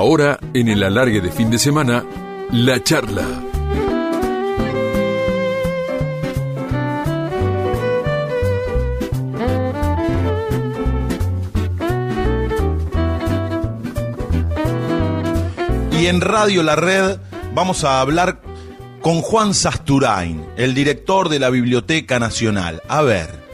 Ahora, en el alargue de fin de semana, la charla. Y en Radio La Red vamos a hablar con Juan Sasturain, el director de la Biblioteca Nacional. A ver,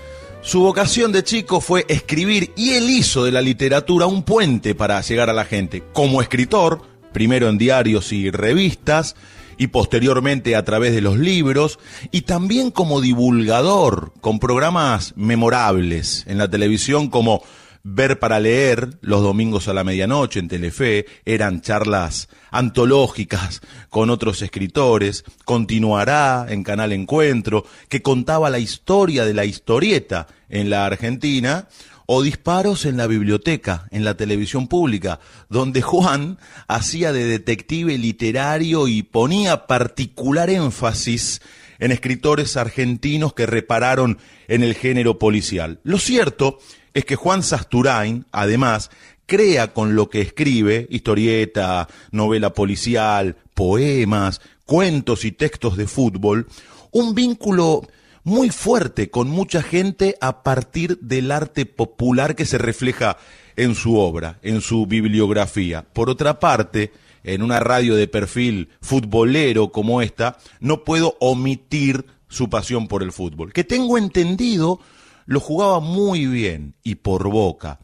su vocación de chico fue escribir y él hizo de la literatura un puente para llegar a la gente. Como escritor, primero en diarios y revistas, y posteriormente a través de los libros, y también como divulgador, con programas memorables en la televisión como Ver para leer los domingos a la medianoche en Telefe, eran charlas antológicas con otros escritores, continuará en Canal Encuentro, que contaba la historia de la historieta en la Argentina, o disparos en la biblioteca, en la televisión pública, donde Juan hacía de detective literario y ponía particular énfasis en escritores argentinos que repararon en el género policial. Lo cierto es que Juan Sasturain, además, crea con lo que escribe, historieta, novela policial, poemas, cuentos y textos de fútbol, un vínculo muy fuerte con mucha gente a partir del arte popular que se refleja en su obra, en su bibliografía. Por otra parte, en una radio de perfil futbolero como esta, no puedo omitir su pasión por el fútbol, que tengo entendido lo jugaba muy bien y por boca.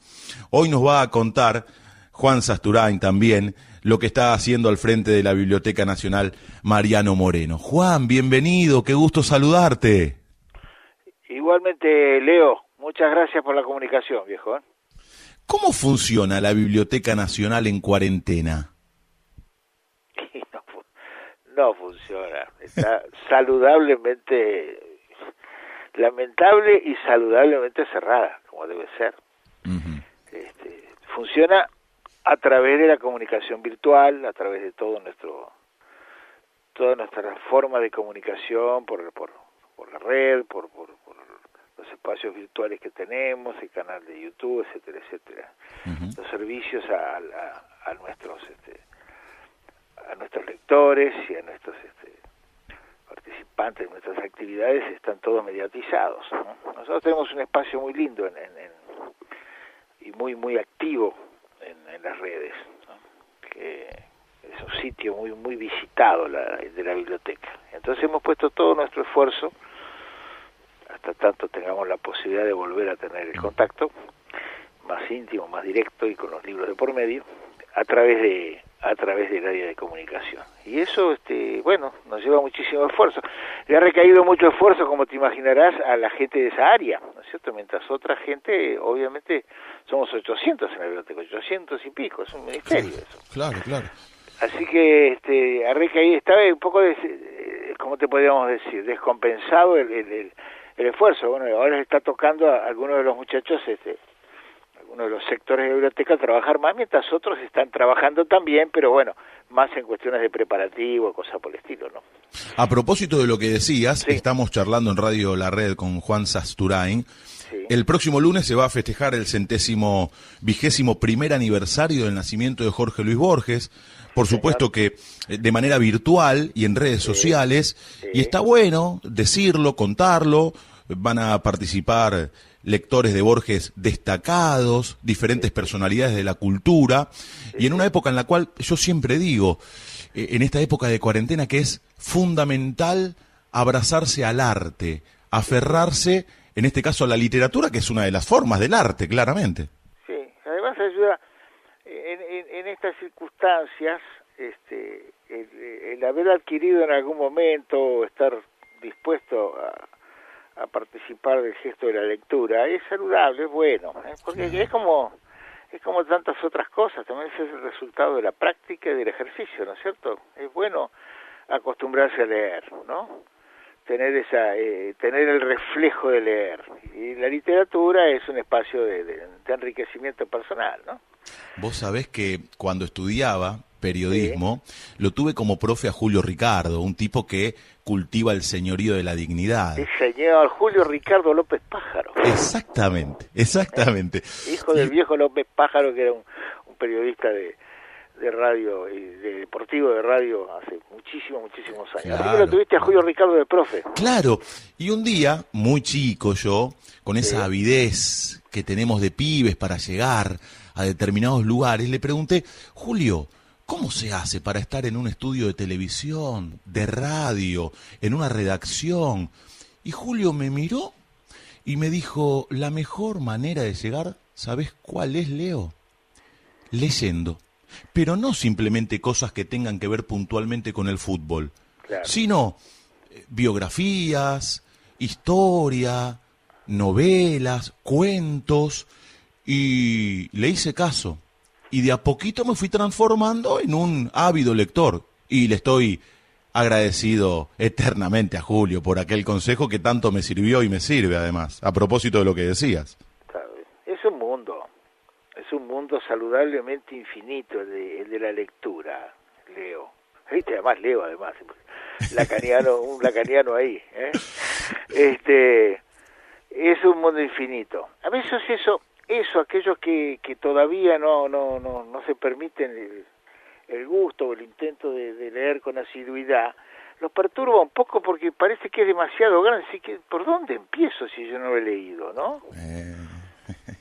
Hoy nos va a contar Juan Sasturain también lo que está haciendo al frente de la Biblioteca Nacional Mariano Moreno. Juan, bienvenido, qué gusto saludarte. Igualmente, Leo, muchas gracias por la comunicación, viejo. ¿eh? ¿Cómo funciona la Biblioteca Nacional en cuarentena? No, no funciona, está saludablemente lamentable y saludablemente cerrada, como debe ser. este, funciona a través de la comunicación virtual, a través de todo nuestro toda nuestra forma de comunicación por, por, por la red, por, por, por, los espacios virtuales que tenemos, el canal de YouTube, etcétera, etcétera. Los servicios a, a, a nuestros este, a nuestros lectores y a nuestros este, participantes de nuestras actividades están todos mediatizados. ¿no? Nosotros tenemos un espacio muy lindo en, en, y muy muy activo en, las redes, ¿no? es un sitio muy muy visitado de la biblioteca. Entonces hemos puesto todo nuestro esfuerzo hasta tanto tengamos la posibilidad de volver a tener el contacto más íntimo, más directo y con los libros de por medio a través de a través del área de comunicación. Y eso, este, bueno, nos lleva muchísimo esfuerzo. Le ha recaído mucho esfuerzo, como te imaginarás, a la gente de esa área, ¿no es cierto? Mientras otra gente, obviamente, somos 800 en la biblioteca, 800 y pico, es un ministerio eso. Claro, claro. Así que este, a recaído, estaba un poco, de, ¿cómo te podríamos decir? Descompensado el, el, el, el esfuerzo. Bueno, ahora está tocando a algunos de los muchachos este, uno de los sectores de biblioteca trabajar más, mientras otros están trabajando también, pero bueno, más en cuestiones de preparativo, cosas por el estilo, ¿no? A propósito de lo que decías, sí. estamos charlando en Radio La Red con Juan Sasturain. Sí. El próximo lunes se va a festejar el centésimo vigésimo primer aniversario del nacimiento de Jorge Luis Borges. Por supuesto que de manera virtual y en redes sociales. Y está bueno decirlo, contarlo. Van a participar lectores de Borges destacados, diferentes personalidades de la cultura, y en una época en la cual yo siempre digo, eh, en esta época de cuarentena, que es fundamental abrazarse al arte, aferrarse, en este caso, a la literatura, que es una de las formas del arte, claramente. Sí, además ayuda en, en, en estas circunstancias, este, el, el haber adquirido en algún momento, estar dispuesto a a participar del gesto de la lectura es saludable, es bueno, ¿eh? porque es como es como tantas otras cosas, también es el resultado de la práctica y del ejercicio, ¿no es cierto? Es bueno acostumbrarse a leer, ¿no? Tener esa eh, tener el reflejo de leer y la literatura es un espacio de, de, de enriquecimiento personal, ¿no? Vos sabés que cuando estudiaba periodismo, sí. lo tuve como profe a Julio Ricardo, un tipo que cultiva el señorío de la dignidad. El señor Julio Ricardo López Pájaro. Exactamente, exactamente. ¿Eh? Hijo del viejo López Pájaro, que era un, un periodista de, de radio y de deportivo de radio hace muchísimos, muchísimos años. Así que Claro. lo tuviste a Julio Ricardo de profe. Claro, y un día, muy chico yo, con esa Sí. avidez que tenemos de pibes para llegar a determinados lugares, le pregunté, Julio, ¿cómo se hace para estar en un estudio de televisión, de radio, en una redacción? Y Julio me miró y me dijo, la mejor manera de llegar, ¿sabes cuál es, Leo? Leyendo. Pero no simplemente cosas que tengan que ver puntualmente con el fútbol, Claro. sino eh, biografías, historia, novelas, cuentos, y le hice caso. Y de a poquito me fui transformando en un ávido lector. Y le estoy agradecido eternamente a Julio por aquel consejo que tanto me sirvió y me sirve además, a propósito de lo que decías. Es un mundo, es un mundo saludablemente infinito el de, el de la lectura, Leo. Viste, además Leo, además, lacaniano, un lacaniano ahí. ¿eh? Este, es un mundo infinito. A veces eso, eso, aquellos que, que todavía no, no, no, no se permiten el, el gusto o el intento de, leer con asiduidad, los perturba un poco porque parece que es demasiado grande, así que ¿por dónde empiezo si yo no he leído, no? Eh,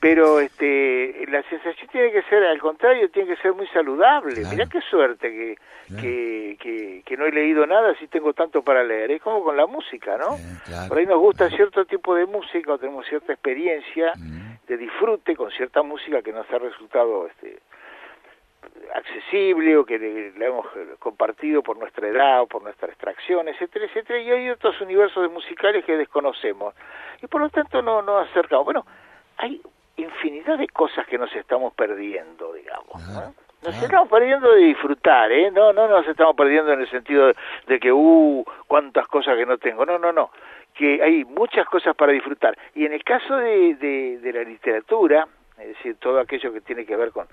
pero este la sensación tiene que ser al contrario tiene que ser muy saludable Claro. mirá qué suerte que, Claro. que, que, que no he leído nada si tengo tanto para leer es como con la música no claro. por ahí nos gusta cierto tipo de música o tenemos cierta experiencia Mm. de disfrute con cierta música que nos ha resultado este accesible o que le- la hemos compartido por nuestra edad o por nuestra extracción, etcétera, etcétera, y hay otros universos de musicales que desconocemos y por lo tanto no nos acercamos. Bueno, hay infinidad de cosas que nos estamos perdiendo, digamos. ¿no? Nos estamos perdiendo de disfrutar, ¿eh? No, no nos estamos perdiendo en el sentido de, de que, uh, cuántas cosas que no tengo. No, no, no. Que hay muchas cosas para disfrutar. Y en el caso de, de, de la literatura, es decir, todo aquello que tiene que ver con,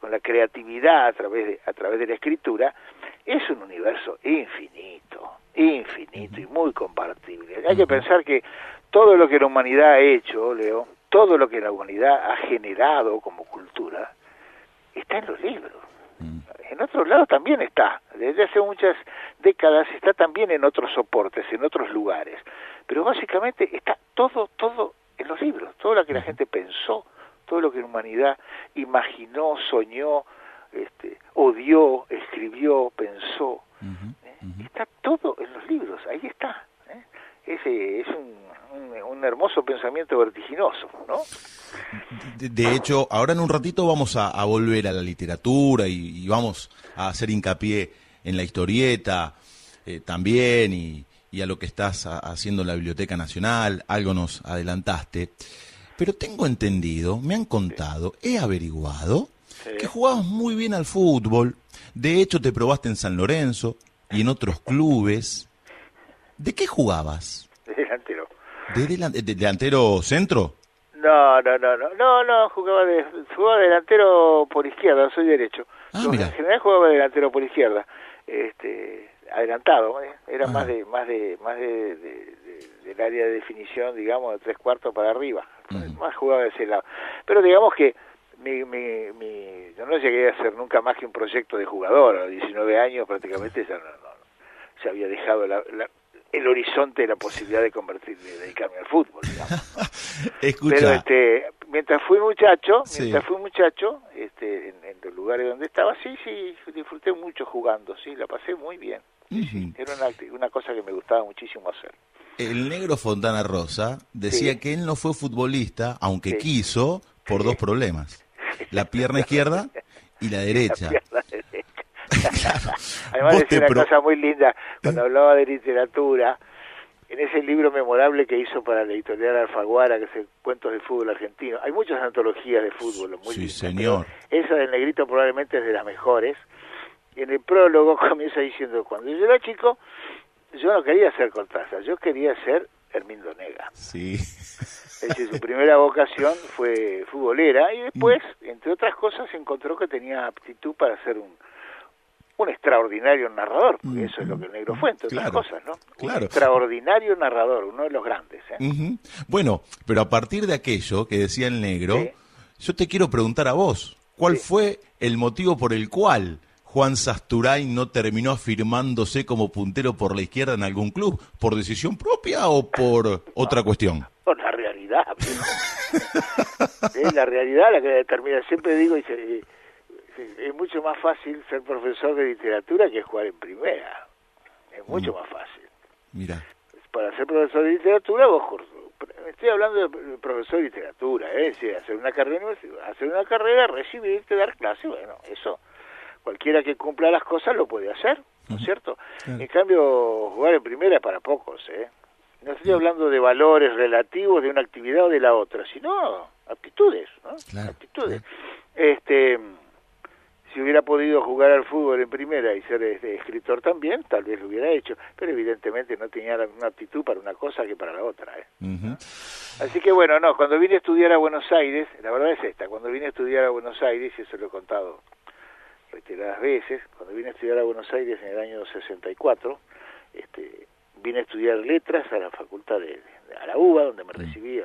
con la creatividad a través, de, a través de la escritura, es un universo infinito, infinito y muy compartible. Hay que pensar que todo lo que la humanidad ha hecho, Leo, todo lo que la humanidad ha generado como cultura, está en los libros. Mm. En otros lados también está. Desde hace muchas décadas está también en otros soportes, en otros lugares. Pero básicamente está todo, todo en los libros. Todo lo que la gente pensó, todo lo que la humanidad imaginó, soñó, este, odió, escribió, pensó. ¿eh? Está todo en los libros, ahí está. ¿Eh? Ese es un, un, un hermoso pensamiento vertiginoso, ¿no? De, de hecho, ahora en un ratito vamos a, a volver a la literatura y, y vamos a hacer hincapié en la historieta eh, también y, y a lo que estás a- haciendo en la Biblioteca Nacional. Algo nos adelantaste. Pero tengo entendido, me han contado, he averiguado Sí. que jugabas muy bien al fútbol. De hecho, te probaste en San Lorenzo y en otros clubes. ¿De qué jugabas? Delantero. ¿De, delan- de delantero centro? No, no, no, no, no, no, jugaba, de, jugaba delantero por izquierda, soy derecho. Ah, mira. En general jugaba delantero por izquierda, este, adelantado, ¿eh? era Ah. más de, más de, más de, de- de- del área de definición, digamos, de tres cuartos para arriba, más jugaba de ese lado. Pero digamos que mi, mi, mi, yo no llegué a ser nunca más que un proyecto de jugador, a los 19 años prácticamente ya no, no, se había dejado la- la- el horizonte de la posibilidad de convertirme, de dedicarme al fútbol, digamos. Escucha. Pero este, mientras fui muchacho, Sí. mientras fui muchacho, este, en, en los lugares donde estaba, sí, sí, disfruté mucho jugando, sí, la pasé muy bien. Era una, una cosa que me gustaba muchísimo hacer. El negro Fontana Rosa decía Sí. que él no fue futbolista, aunque Sí. quiso, por dos problemas. La pierna izquierda y la derecha. La. Además decía una pro- cosa muy linda, cuando hablaba de literatura, en ese libro memorable que hizo para la editorial Alfaguara, que es el Cuentos de Fútbol Argentino, hay muchas antologías de fútbol muy Sí, lindas, señor. Esa del negrito probablemente es de las mejores. Y en el prólogo comienza diciendo, cuando yo era chico, yo no quería ser Cortázar, yo quería ser Hermindo Nega. Sí. Es decir, su primera vocación fue futbolera y después, entre otras cosas, encontró que tenía aptitud para ser un, un extraordinario narrador, porque eso es lo que el negro fue, entre Claro, otras cosas, ¿no? claro. Un extraordinario narrador, uno de los grandes. ¿eh? Bueno, pero a partir de aquello que decía el negro, Sí. yo te quiero preguntar a vos, ¿cuál Sí. fue el motivo por el cual Juan Sasturain no terminó afirmándose como puntero por la izquierda en algún club? ¿Por decisión propia o por otra cuestión? Por la realidad. es la realidad la que determina. Siempre digo, dice, es mucho más fácil ser profesor de literatura que jugar en primera. Es mucho mm. más fácil. Mira. Para ser profesor de literatura, vos estoy hablando de profesor de literatura, ¿eh? hacer una carrera, hacer una carrera, recibirte, dar clase, bueno, eso cualquiera que cumpla las cosas lo puede hacer, ¿no es cierto? En cambio, jugar en primera es para pocos, ¿eh? No estoy hablando de valores relativos de una actividad o de la otra, sino aptitudes, ¿no? aptitudes. Este si hubiera podido jugar al fútbol en primera y ser este, escritor también, tal vez lo hubiera hecho, pero evidentemente no tenía la misma aptitud para una cosa que para la otra. ¿eh? Así que bueno, no, cuando vine a estudiar a Buenos Aires, la verdad es esta, cuando vine a estudiar a Buenos Aires, y eso lo he contado reiteradas veces, cuando vine a estudiar a Buenos Aires en el año 64, este, vine a estudiar letras a la facultad de, a la UBA, donde me recibí en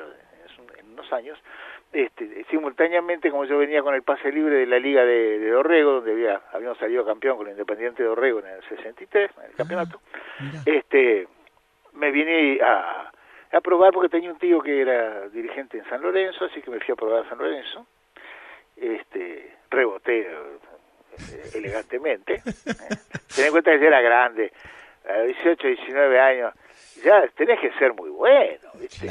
unos años, este, simultáneamente como yo venía con el pase libre de la Liga de, de Dorrego, donde había, habíamos salido campeón con el Independiente de Dorrego en el 63, en el ah, campeonato, este, me vine a, a probar porque tenía un tío que era dirigente en San Lorenzo, así que me fui a probar a San Lorenzo, este, reboté eh, elegantemente, ¿eh? ten en cuenta que ya era grande, a 18, 19 años, ya tenés que ser muy bueno, ¿viste?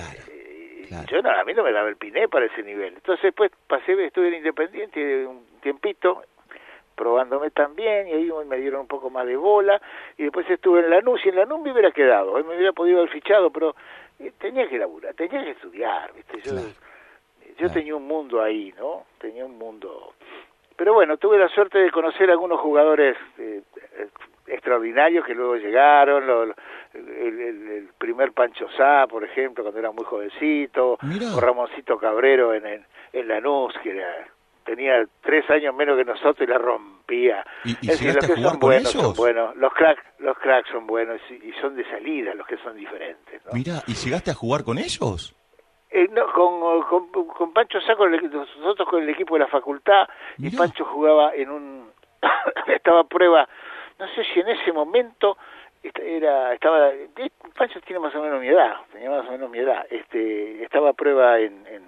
Yo no, a mí no me daba el piné para ese nivel. Entonces después pasé, estuve en Independiente un tiempito, probándome también, y ahí me dieron un poco más de bola, y después estuve en Lanús, y en Lanús me hubiera quedado, hoy me hubiera podido haber fichado, pero eh, tenía que laburar, tenía que estudiar, ¿viste? Yo, yo tenía un mundo ahí, ¿no? Tenía un mundo... Pero bueno, tuve la suerte de conocer a algunos jugadores eh, extraordinarios que luego llegaron, lo, el, primer Pancho Sá, por ejemplo, cuando era muy jovencito, o Ramoncito Cabrero en, en, en Lanús, que tenía tres años menos que nosotros y la rompía. ¿Y, es decir, los que son buenos son buenos, los cracks, los cracks son buenos y, son de salida, los que son diferentes. Mira, ¿y llegaste a jugar con ellos? Eh, no, con, con, Pancho Sá, con nosotros con el equipo de la facultad, y Pancho jugaba en un... estaba a prueba, no sé si en ese momento era estaba Pancho tiene más o menos mi edad tenía más o menos mi edad este estaba a prueba en en,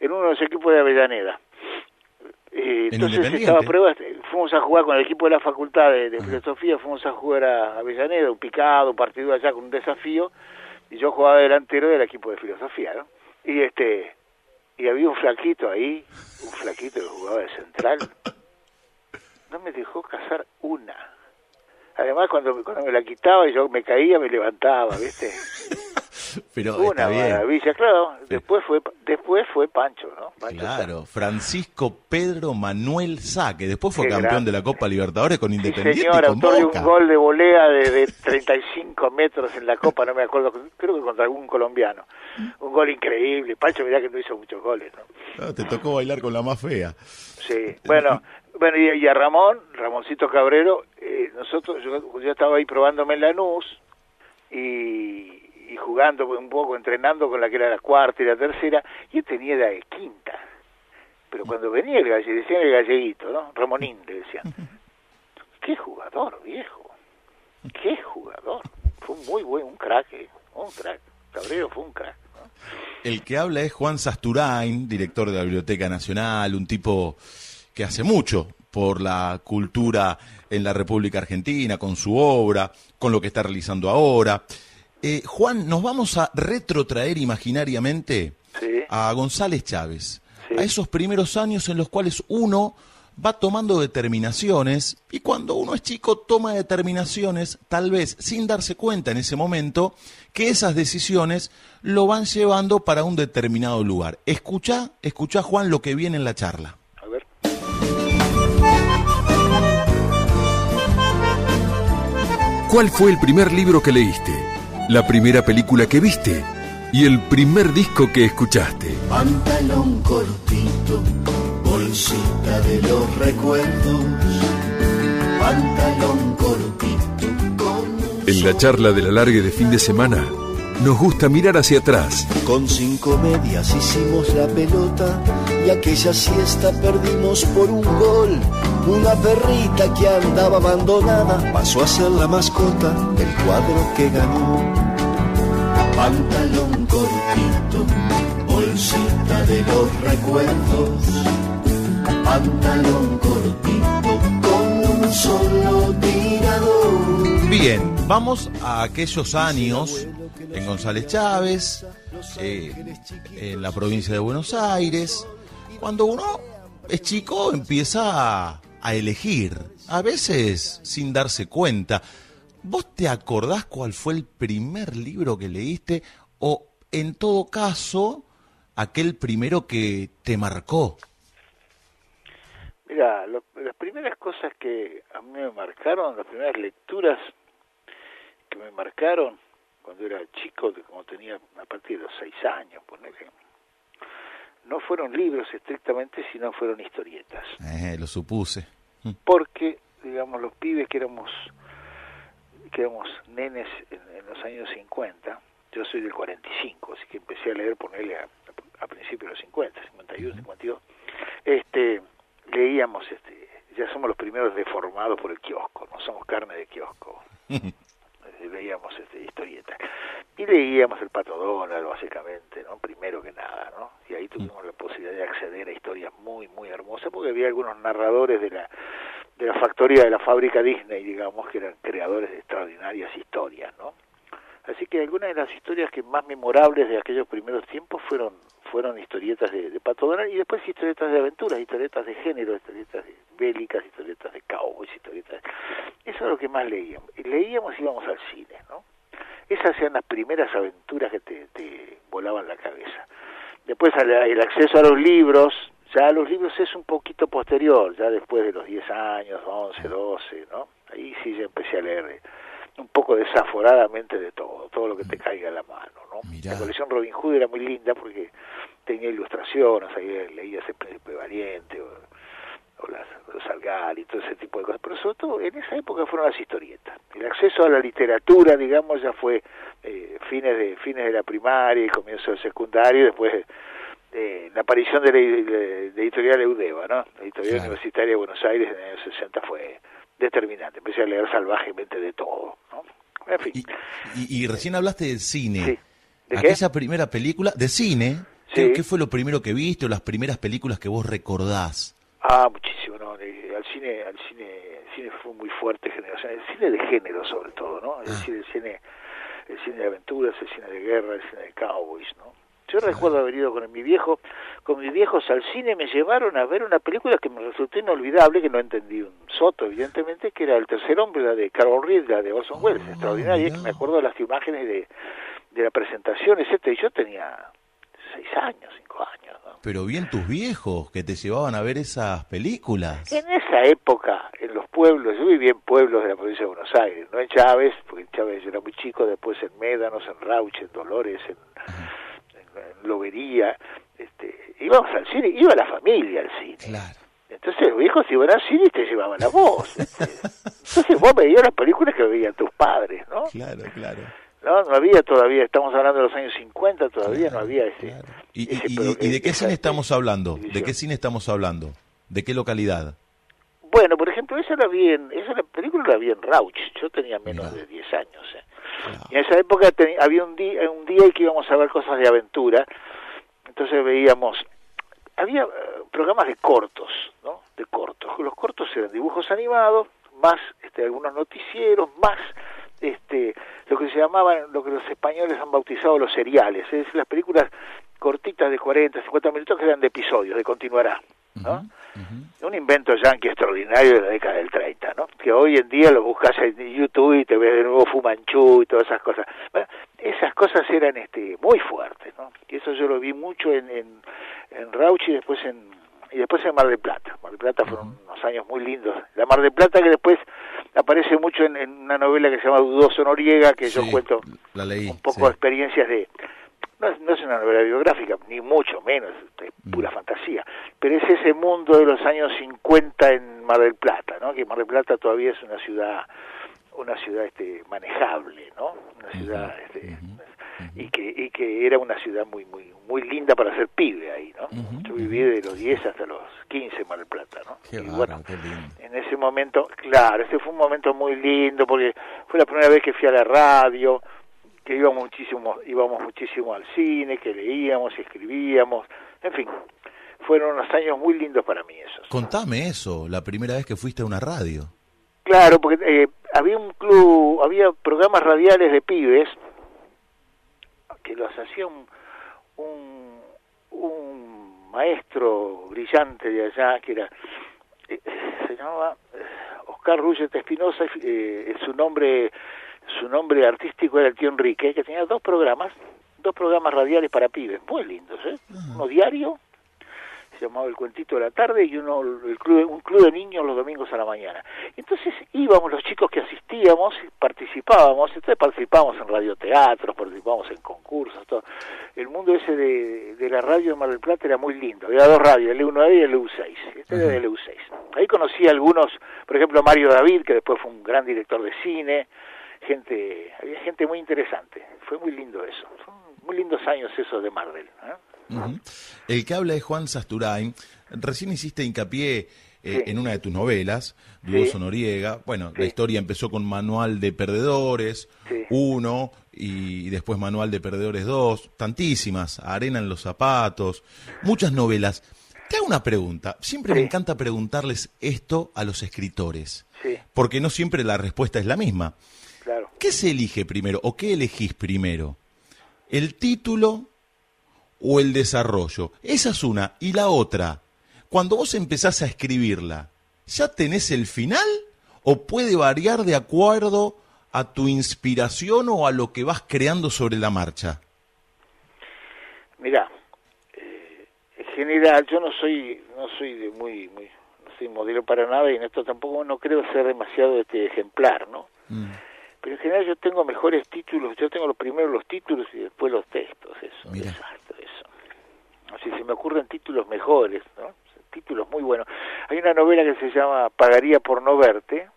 en uno de los equipos de Avellaneda. Eh, entonces estaba a prueba fuimos a jugar con el equipo de la facultad de, filosofía fuimos a jugar a Avellaneda un picado un partido allá con un desafío y yo jugaba delantero del equipo de filosofía no y este y había un flaquito ahí un flaquito que jugaba de central. No me dejó cazar una Además, cuando, cuando me la quitaba y yo me caía, me levantaba, ¿viste? Pero Una maravilla, claro. Después fue después fue Pancho, ¿no? claro, Francisco Pedro Manuel Saque. Después fue campeón de la Copa Libertadores con Independiente sí, señor, y autor de un gol de volea de, de 35 metros en la Copa, no me acuerdo, creo que contra algún colombiano. Un gol increíble. Pancho, mirá que no hizo muchos goles, ¿no? Ah, te tocó bailar con la más fea. Sí, bueno, bueno, y, a Ramón, Ramoncito Cabrero, eh, nosotros, yo, yo, estaba ahí probándome en Lanús y, y jugando un poco, entrenando con la que era la cuarta y la tercera, y él tenía la de quinta. Pero cuando venía el galle, decían el galleguito, ¿no? Ramonín le decían. ¡Qué jugador, viejo! ¡Qué jugador! Fue un muy buen, un crack, eh, un crack. Cabrero fue un crack. El que habla es Juan Sasturain, director de la Biblioteca Nacional, un tipo que hace mucho por la cultura en la República Argentina, con su obra, con lo que está realizando ahora. Eh, Juan, nos vamos a retrotraer imaginariamente a González Chávez, a esos primeros años en los cuales uno va tomando determinaciones y cuando uno es chico toma determinaciones, tal vez sin darse cuenta en ese momento, que esas decisiones lo van llevando para un determinado lugar. Escucha, escucha Juan lo que viene en la charla. ¿Cuál fue el primer libro que leíste? ¿La primera película que viste? ¿Y el primer disco que escuchaste? Pantalón cortito, bolsita de los recuerdos. Pantalón cortito. En la charla de la largue de fin de semana, nos gusta mirar hacia atrás. Con cinco medias hicimos la pelota y aquella siesta perdimos por un gol. Una perrita que andaba abandonada pasó a ser la mascota del cuadro que ganó. Pantalón cortito, bolsita de los recuerdos. Pantalón cortito con un solo tirador. Bien, vamos a aquellos años en González Chávez, eh, en la provincia de Buenos Aires. Cuando uno es chico empieza a, elegir, a veces sin darse cuenta. ¿Vos te acordás cuál fue el primer libro que leíste o en todo caso aquel primero que te marcó? Mira, lo- las primeras cosas que a mí me marcaron, las primeras lecturas que me marcaron cuando era chico, como tenía a partir de los seis años, ponele, no fueron libros estrictamente, sino fueron historietas. Eh, lo supuse. Porque, digamos, los pibes que éramos, que éramos nenes en, en los años 50, yo soy del 45, así que empecé a leer, ponerle a, a principios de los 50, 51, 52, este, leíamos, este, ya somos los primeros deformados por el kiosco, no somos carne de kiosco. Veíamos este, historietas. Y leíamos el Pato Donald, básicamente, ¿no? Primero que nada, ¿no? Y ahí tuvimos la posibilidad de acceder a historias muy, muy hermosas, porque había algunos narradores de la de la factoría de la fábrica Disney, digamos, que eran creadores de extraordinarias historias, ¿no? Así que algunas de las historias que más memorables de aquellos primeros tiempos fueron fueron historietas de, de y después historietas de aventuras, historietas de género, historietas de bélicas, historietas de cowboys, historietas... Eso es lo que más leíamos. Leíamos y íbamos al cine, ¿no? Esas eran las primeras aventuras que te, volaban la cabeza. Después el acceso a los libros, ya los libros es un poquito posterior, ya después de los 10 años, 11, 12, ¿no? Ahí sí ya empecé a leer un poco desaforadamente de todo, todo lo que te caiga a la mano, ¿no? Mirá. La colección Robin Hood era muy linda porque tenía ilustraciones, ahí leías El Príncipe Valiente o, o las, los Algar y todo ese tipo de cosas, pero sobre todo en esa época fueron las historietas. El acceso a la literatura, digamos, ya fue eh, fines de fines de la primaria y comienzo del secundario, y después eh, la aparición de la de, de editorial Eudeva, ¿no? La editorial Claro. universitaria de Buenos Aires en el año 60 fue determinante. Empecé a leer salvajemente de todo, ¿no? En fin. Y, y- y recién hablaste del cine. Sí. ¿De qué? Aquella primera película, de cine, Sí. ¿qué, qué fue lo primero que viste o las primeras películas que vos recordás? Ah, muchísimo, ¿no? Al cine, al cine, el cine fue muy fuerte generación, el cine de género sobre todo, ¿no? Es Ah. decir, el cine, el cine de aventuras, el cine de guerra, el cine de cowboys, ¿no? Yo recuerdo haber ido con mi viejo, con mis viejos al cine, me llevaron a ver una película que me resultó inolvidable, que no entendí un soto, evidentemente, que era El tercer hombre, la de Carol Reed, la de Orson Welles, Ah, extraordinaria, que me acuerdo de las imágenes de, de la presentación, etcétera, y yo tenía seis años, cinco años, ¿no? Pero bien tus viejos que te llevaban a ver esas películas. En esa época, en los pueblos, yo viví en pueblos de la provincia de Buenos Aires, no en Chávez, porque en Chávez yo era muy chico, después en Médanos, en Rauch, en Dolores, en, en- en Lobería, este, íbamos al cine, iba la familia al cine. Claro. Entonces los viejos iban al cine y te llevaban a vos. este. Entonces vos veías las películas que veían tus padres, ¿no? Claro, claro. No, no había todavía, estamos hablando de los años 50, todavía no había ese... claro. ¿Y, ese y- y- pro- y de qué cine estamos hablando? ¿De qué cine estamos hablando? ¿De qué localidad? Bueno, por ejemplo, esa la vi en, esa la película la vi en Rauch, yo tenía menos Mirá. de 10 años. ¿eh? Claro. Y en esa época teni- había un día, un día en que íbamos a ver cosas de aventura, entonces veíamos, había eh, programas de cortos, ¿no? De cortos. Los cortos eran dibujos animados, más este, algunos noticieros, más este, lo que se llamaban, lo que los españoles han bautizado los seriales, es decir, las películas cortitas de 40, 50 minutos que eran de episodios, de continuará, ¿no? Un invento yankee extraordinario de la década del 30, ¿no? Que hoy en día lo buscas en YouTube y te ves de nuevo Fumanchu y todas esas cosas. Bueno, esas cosas eran este muy fuertes, ¿no? Y eso yo lo vi mucho en, en, en Rauch y después en y después en Mar del Plata. Mar del Plata fueron unos años muy lindos. La Mar del Plata que después aparece mucho en, en una novela que se llama Dudoso Noriega, que yo cuento la leí. un poco sí. experiencias de no es, no es una novela biográfica ni mucho menos es pura Mm. fantasía pero es ese mundo de los años 50 en Mar del Plata no que Mar del Plata todavía es una ciudad una ciudad este manejable no una ciudad este y que y que era una ciudad muy muy muy linda para ser pibe ahí, ¿no? Yo viví de los 10 hasta los 15 en Mar del Plata, ¿no? Qué y bueno, qué lindo. en ese momento, claro, ese fue un momento muy lindo porque fue la primera vez que fui a la radio, que íbamos muchísimo, íbamos muchísimo al cine, que leíamos, escribíamos, en fin, fueron unos años muy lindos para mí esos. Contame eso, la primera vez que fuiste a una radio. Claro, porque eh, había un club, había programas radiales de pibes que los hacía un, un, un maestro brillante de allá, que era, eh, se llamaba eh, Oscar Rullet Espinosa, eh, su nombre su nombre artístico era el tío Enrique, que tenía dos programas, dos programas radiales para pibes, muy lindos, ¿eh? Uno diario, se llamaba El Cuentito de la Tarde, y uno el club, un club de niños los domingos a la mañana. Entonces íbamos los chicos que asistíamos, participábamos, entonces participábamos en radioteatros, participábamos en concursos, todo. El mundo ese de, de la radio de Mar del Plata era muy lindo, había dos radios, el EU9 y el EU6, este era el EU6. Ahí conocí a algunos, por ejemplo Mario David, que después fue un gran director de cine, gente, había gente muy interesante, fue muy lindo eso, son muy lindos años esos de Marvel. ¿eh? El que habla es Juan Sasturain. Recién hiciste hincapié eh, Sí. en una de tus novelas, Dudoso Sí. Noriega. Bueno, la historia empezó con Manual de Perdedores Sí. 1 y después Manual de Perdedores 2. Tantísimas, Arena en los zapatos, muchas novelas. Te hago una pregunta. Siempre me encanta preguntarles esto a los escritores, porque no siempre la respuesta es la misma. Claro. ¿Qué se elige primero o qué elegís primero? ¿El título o el desarrollo? Esa es una. Y la otra, cuando vos empezás a escribirla, ¿ya tenés el final o puede variar de acuerdo a tu inspiración o a lo que vas creando sobre la marcha? Mira, eh, en general yo no soy no soy de muy muy no soy modelo para nada y en esto tampoco no creo ser demasiado este ejemplar, ¿no? Mm, Pero en general yo tengo mejores títulos, yo tengo los primero los títulos y después los textos, eso, Mira. exacto, eso. Así se me ocurren títulos mejores, ¿no? Títulos muy buenos. Hay una novela que se llama Pagaría por no verte,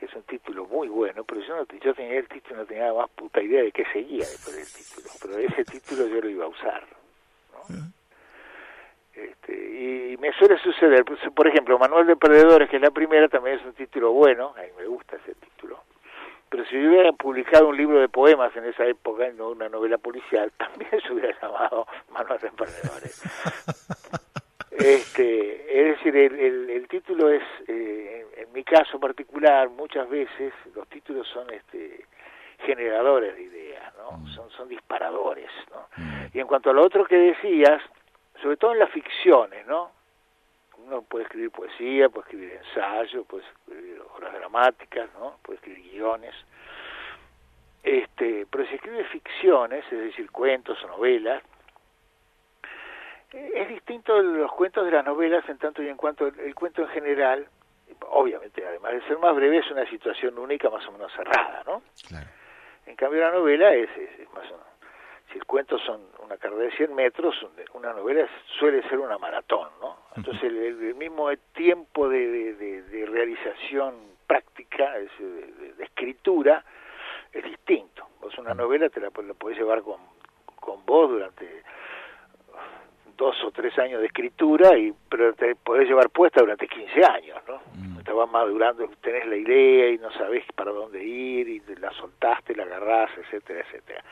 que es un título muy bueno, pero yo no yo tenía el título no tenía más puta idea de qué seguía después del título, pero ese título yo lo iba a usar, ¿no? Este, y me suele suceder, pues, por ejemplo, Manual de Perdedores, que es la primera, también es un título bueno, a mí me gusta ese título. Pero si yo hubiera publicado un libro de poemas en esa época no una novela policial, también se hubiera llamado Manual de Perdedores. este, es decir, el, el- el título es, eh, en, en mi caso particular, muchas veces los títulos son este generadores de ideas, ¿no? Son, son disparadores, ¿no? Y en cuanto a lo otro que decías, sobre todo en las ficciones, ¿no? Uno puede escribir poesía, puede escribir ensayo, puede escribir obras dramáticas, ¿no? Puede escribir guiones. Este, pero si escribe ficciones, es decir, cuentos o novelas, eh, es distinto de los cuentos de las novelas en tanto y en cuanto el, el cuento en general, obviamente, además de ser más breve, es una situación única más o menos cerrada, ¿no? claro. En cambio, la novela es, es- es más o menos, si el cuento son una carrera de 100 metros, una novela suele ser una maratón, ¿no? Entonces, el, mismo tiempo de, de- realización práctica, es de, escritura, es distinto. Vos una novela te la, la podés llevar con, con vos durante dos o tres años de escritura, y pero te podés llevar puesta durante 15 años, ¿no? Te vas madurando, tenés la idea y no sabés para dónde ir, y la soltaste, la agarrás, etcétera, etcétera.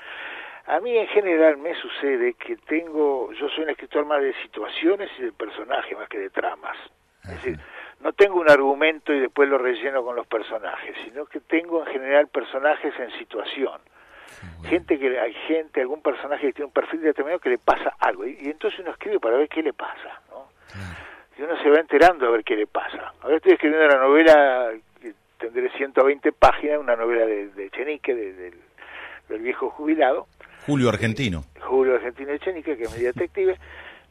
A mí en general me sucede que tengo, yo soy un escritor más de situaciones y de personajes más que de tramas. Es decir, no tengo un argumento y después lo relleno con los personajes, sino que tengo en general personajes en situación. Gente que hay gente, algún personaje que tiene un perfil determinado que le pasa algo y, y entonces uno escribe para ver qué le pasa, ¿no? Y uno se va enterando a ver qué le pasa. Ahora estoy escribiendo la novela que tendré 120 páginas, una novela de, de Echenique, de- del viejo jubilado, Julio Argentino. Julio Argentino Echenique, que es mi detective,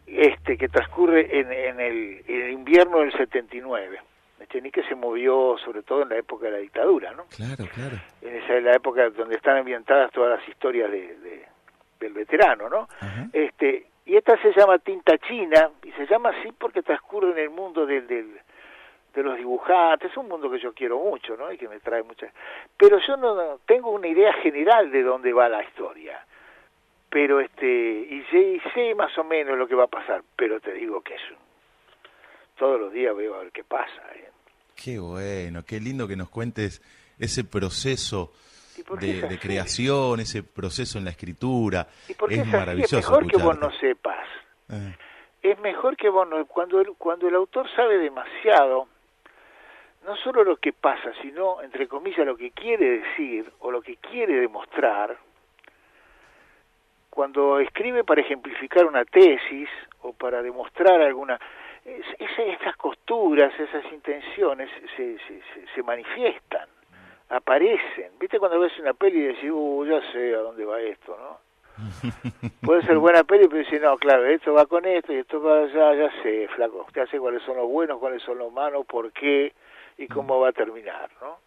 este que transcurre en, en, el, en el invierno del 79. Echenique se movió sobre todo en la época de la dictadura, ¿no? Claro, claro. En esa es la época donde están ambientadas todas las historias de, de- del veterano, ¿no? Ajá. Este, y esta se llama Tinta China, y se llama así porque transcurre en el mundo del, del, de los dibujantes, es un mundo que yo quiero mucho, ¿no? Y que me trae muchas... Pero yo no tengo una idea general de dónde va la historia. Pero este, y sé, y sé más o menos lo que va a pasar, pero te digo que es. Todos los días veo a ver qué pasa. ¿eh? Qué bueno, qué lindo que nos cuentes ese proceso ¿Y por qué es de, creación, ese proceso en la escritura. ¿Y por qué Es maravilloso. Es mejor que vos no sepas. Eh, es mejor que vos no, cuando el, cuando el autor sabe demasiado, no solo lo que pasa, sino, entre comillas, lo que quiere decir o lo que quiere demostrar, cuando escribe para ejemplificar una tesis o para demostrar alguna... es- esa- esas costuras, esas intenciones se, se, se, se manifiestan, aparecen. ¿Viste cuando ves una peli y decís, uh, ya sé a dónde va esto, no? Puede ser buena peli, pero dice, no, claro, esto va con esto y esto va allá, ya sé, flaco, ya sé cuáles son los buenos, cuáles son los malos, por qué y cómo va a terminar, ¿no?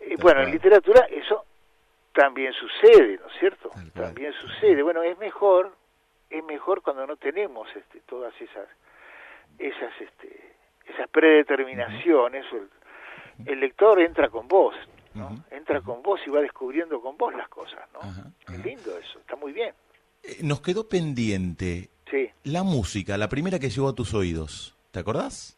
Y bueno, en literatura eso también sucede, ¿no es cierto? También sucede. Bueno, es mejor, es mejor cuando no tenemos este, todas esas, esas, este, esas predeterminaciones. El, el lector entra con vos, ¿no? Entra con vos y va descubriendo con vos las cosas, ¿no? Ajá. lindo eso, está muy bien. Eh, Nos quedó pendiente Sí. la música, la primera que llegó a tus oídos. ¿Te acordás?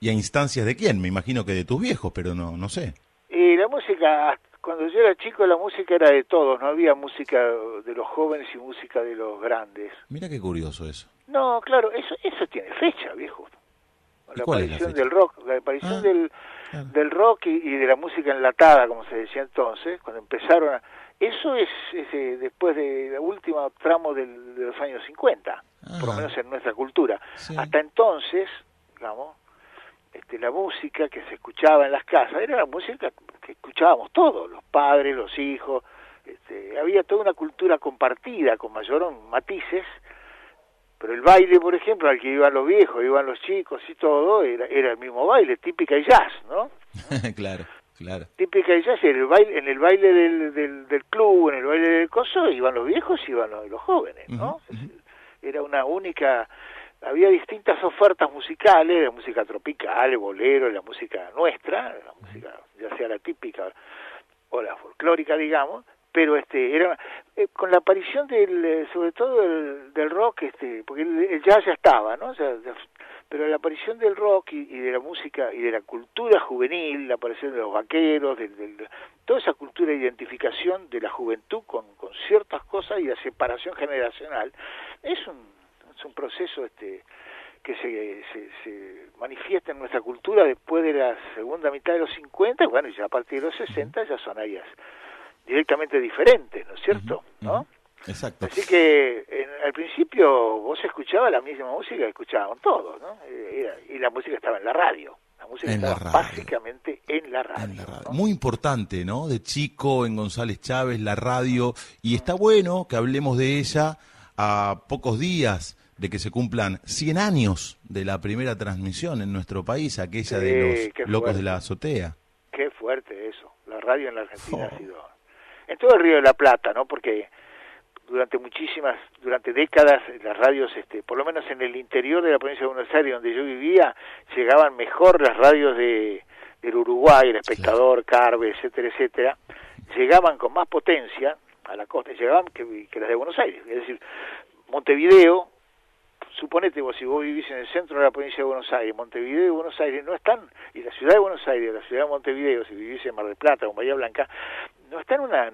¿Y a instancias de quién? Me imagino que de tus viejos, pero no, no sé. Y la música, cuando yo era chico, la música era de todos, no había música de los jóvenes y música de los grandes. Mira qué curioso eso. No, claro, eso eso tiene fecha, viejo. ¿Y La aparición del rock, la aparición Ah, del, claro. del rock y, y de la música enlatada, como se decía entonces, cuando empezaron a... Eso es, es, después de la última tramo del- de los años 50, por lo Ajá. menos en nuestra cultura. Sí. Hasta entonces, digamos, este, la música que se escuchaba en las casas era la música que escuchábamos todos, padres, los hijos, este, había toda una cultura compartida con mayor matices, pero el baile, por ejemplo, al que iban los viejos, iban los chicos y todo, era, era el mismo baile, típica y jazz, ¿no? claro, claro. Típica y jazz, en el baile, en el baile del, del, del club, en el baile del coso, iban los viejos y iban los, los jóvenes, ¿no? Era una única, había distintas ofertas musicales, la música tropical, el bolero, la música nuestra, la música ya sea la típica o la folclórica, digamos, pero este era eh, con la aparición del eh, sobre todo del, del rock este porque el, el jazz ya estaba no O pero la aparición del rock y, de la música y de la cultura juvenil la aparición de los vaqueros del, del- toda esa cultura de identificación de la juventud con, con ciertas cosas y la separación generacional es un es un proceso este que se, se, se manifiesta en nuestra cultura después de la segunda mitad de los 50, bueno, y ya a partir de los 60 ya son áreas directamente diferentes, ¿no es cierto? ¿no? Exacto. Así que en- al principio vos escuchabas la misma música que escuchaban todos, ¿no? Eh, era- y la música estaba en la radio. La música En la estaba radio. básicamente en la radio. En la radio. ¿no? Muy importante, ¿no? De chico en González Chávez, la radio. Y está bueno que hablemos de ella a pocos días de que se cumplan 100 años de la primera transmisión en nuestro país, aquella Sí, de los locos de la azotea. Qué fuerte eso. La radio en la Argentina Oh. ha sido... En todo el Río de la Plata, ¿no? Porque durante muchísimas, durante décadas, las radios, este, por lo menos en el interior de la provincia de Buenos Aires, donde yo vivía, llegaban mejor las radios de, del Uruguay, el Espectador, Carve, etcétera, etcétera, llegaban con más potencia a la costa, llegaban que, que las de Buenos Aires. Es decir, Montevideo, suponete vos, si vos vivís en el centro de la provincia de Buenos Aires, Montevideo y Buenos Aires no están, y la ciudad de Buenos Aires, la ciudad de Montevideo, si vivís en Mar del Plata o en Bahía Blanca, no están una,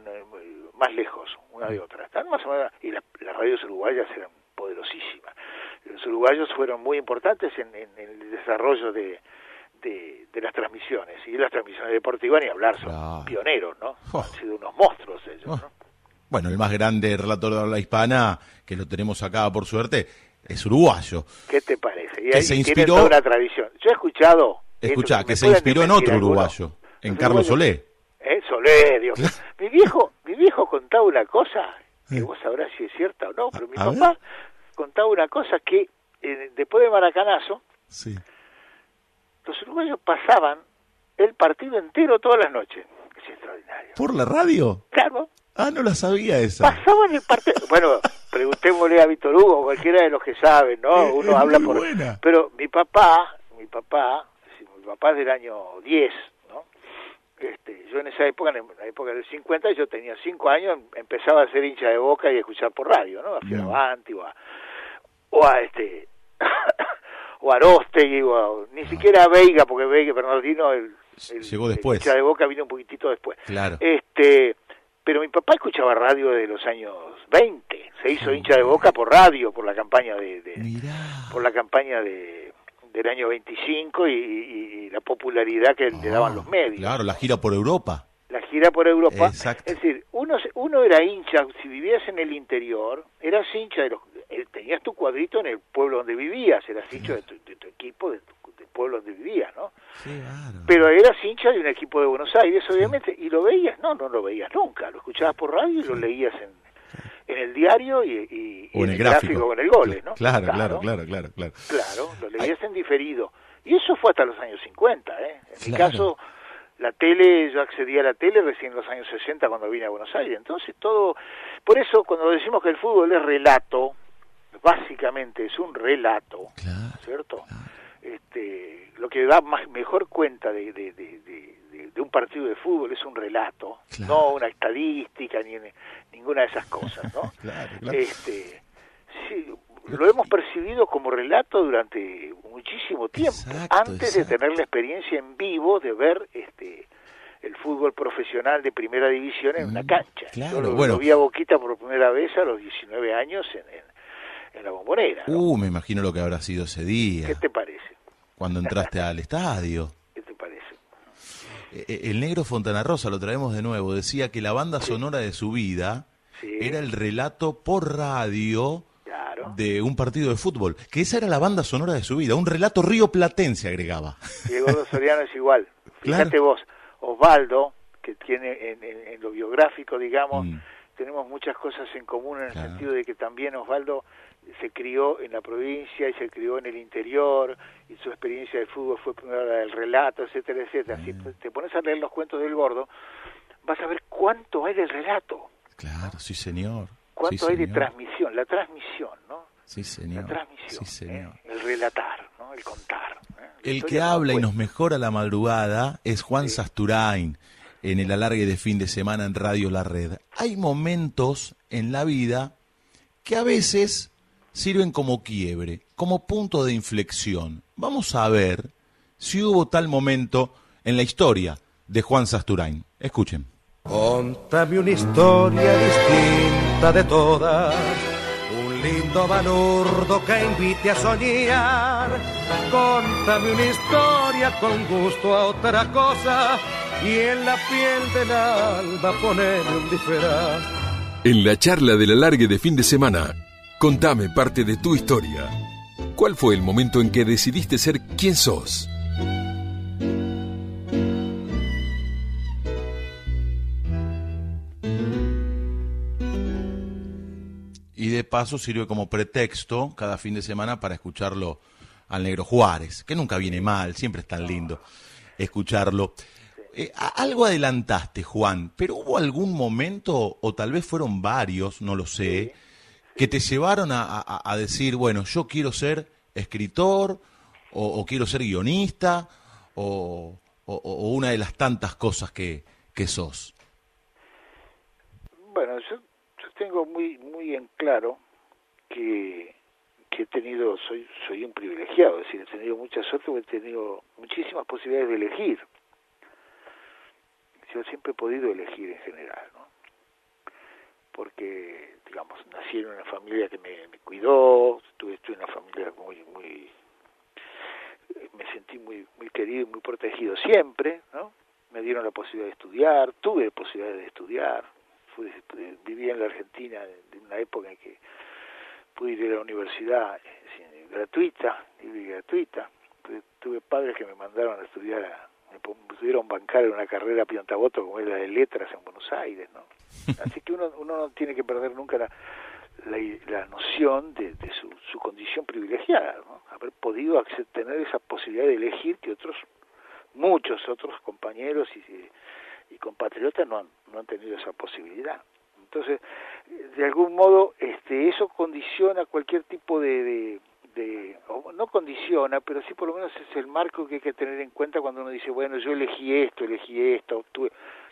más lejos una de otra, están más o menos, y la- las radios uruguayas eran poderosísimas. Los uruguayos fueron muy importantes en, en- en el desarrollo de, de, de las transmisiones, y las transmisiones deportivas ni hablar, son Claro. pioneros, ¿no? Oh. Han sido unos monstruos ellos, Oh. ¿no? Bueno, el más grande relator de habla hispana, que lo tenemos acá por suerte, es uruguayo. ¿Qué te parece? Y Que ahí se inspiró- toda una tradición. Yo he escuchado... me que se inspiró en otro uruguayo, en Los Carlos Solé. ¿Eh? Solé, Dios. Mi viejo, mi viejo contaba una cosa, que vos sabrás si es cierta o no, pero mi ver. papá contaba una cosa que eh, después de Maracanazo, Sí. los uruguayos pasaban el partido entero todas las noches. Es extraordinario. ¿Por la radio? Claro, Ah, no la sabía esa. pasaban el partido. Bueno, preguntémosle a Víctor Hugo, cualquiera de los que saben, ¿no? Es- Uno es habla por. buena. Pero mi papá, mi papá, si papá es del año 10, ¿no? Este, yo en esa época, en la época del 50, yo tenía 5 años, empezaba a ser hincha de boca y a escuchar por radio, ¿no? A Fioravanti o a, o a este o a Arostegui, o a, ni siquiera a Veiga, porque Veiga Bernardino, el, el, Llegó después. hincha de boca vino un poquitito después. Claro. Este, pero mi papá escuchaba radio de los años 20, se hizo hincha de boca por radio, por la campaña de, por la campaña de del año 25 y, y- y la popularidad que le daban Ah, los medios. Claro, la gira por Europa. La gira por Europa. Exacto. Es decir, uno, uno era hincha, si vivías en el interior, eras hincha de los... Tenías tu cuadrito en el pueblo donde vivías, eras hincha de tu, de tu equipo, de tu- del pueblo donde vivías, ¿no? Claro. Pero eras hincha de un equipo de Buenos Aires, obviamente, y lo veías, no, no lo veías nunca, lo escuchabas por radio y lo leías en, en el diario y, y- y o en el gráfico. con el goles, ¿no? Claro, claro, claro, claro, claro. Claro, lo leías en diferido. Y eso fue hasta los años 50, ¿eh? En mi caso, la tele, yo accedí a la tele recién en los años 60 cuando vine a Buenos Aires. Entonces todo, por eso cuando decimos que el fútbol es relato, básicamente es un relato, Claro. ¿cierto? Este, lo que da más, mejor cuenta de, de, de, de- de- de un partido de fútbol es un relato, Claro. no una estadística ni ni- ninguna de esas cosas, ¿no? Este, sí, lo hemos percibido como relato durante muchísimo tiempo, Exacto, antes de tener la experiencia en vivo de ver este el fútbol profesional de primera división en una Mm, cancha. Yo lo, bueno. lo vi a Boquita por primera vez a los 19 años en, en, en la bombonera. ¿no? Uh, me imagino lo que habrá sido ese día, ¿Qué te parece? cuando entraste al estadio. ¿Qué te parece? Eh, eh, El negro Fontana Rosa, lo traemos de nuevo, decía que la banda sonora de su vida Sí. era el relato por radio Claro. de un partido de fútbol, que esa era la banda sonora de su vida, un relato río platense agregaba. Diego Gordo Soriano es igual. Claro. Fíjate vos, Osvaldo, que tiene en, en- en lo biográfico, digamos, Mm. tenemos muchas cosas en común en el Claro. sentido de que también Osvaldo se crió en la provincia y se crió en el interior y su experiencia de fútbol fue primero la del relato, etcétera, etcétera. Si te- pones a leer los cuentos del gordo, vas a ver cuánto hay del relato, Claro, sí señor. cuánto sí, hay de transmisión, la transmisión, ¿no? Sí señor. La transmisión, Sí señor. ¿eh? el relatar, ¿no? El contar. ¿eh? El que habla y nos mejora la madrugada es Juan Sasturain en el alargue de fin de semana en Radio La Red. Hay momentos en la vida que a veces sirven como quiebre, como punto de inflexión. Vamos a ver si hubo tal momento en la historia de Juan Sasturain. Escuchen. Contame una historia distinta de todas, un lindo balurdo que invite a soñar. Contame una historia con gusto a otra cosa y en la piel del alba poneme un disfraz. En la charla del alargue de fin de semana, contame parte de tu historia. ¿Cuál fue el momento en que decidiste ser quien sos? Y de paso sirve como pretexto cada fin de semana para escucharlo al negro Juárez, que nunca viene mal, siempre es tan lindo escucharlo. Eh, algo adelantaste, Juan, pero hubo algún momento, o tal vez fueron varios, no lo sé, que te llevaron a, a- decir, bueno, yo quiero ser escritor, o, quiero ser guionista, o, o- una de las tantas cosas que, que sos. Bueno, yo, yo tengo muy muy en claro que, que he tenido, soy soy un privilegiado, es decir, he tenido mucha suerte he tenido muchísimas posibilidades de elegir. Yo siempre he podido elegir en general, ¿no? Porque, digamos, nací en una familia que me, cuidó, estuve en una familia muy, muy, me sentí muy, muy querido y muy protegido siempre, ¿no? Me dieron la posibilidad de estudiar, tuve posibilidad de estudiar, fui, eh, viví en la Argentina en una época en que pude ir a la universidad eh, gratuita, libre y gratuita. Tuve, tuve padres que me mandaron a estudiar, a- pudieron bancar en una carrera a Piontaboto como es la de letras en Buenos Aires, ¿no? Así que uno, uno no tiene que perder nunca la, la, la noción de, de su, su condición privilegiada, ¿no? Haber podido tener esa posibilidad de elegir que otros, muchos otros compañeros y, y compatriotas no han, no han tenido esa posibilidad. Entonces, de algún modo, este, eso condiciona cualquier tipo de, de, de- o no, condiciona, pero sí por lo menos es el marco que hay que tener en cuenta cuando uno dice, bueno, yo elegí esto, elegí esto, tuve,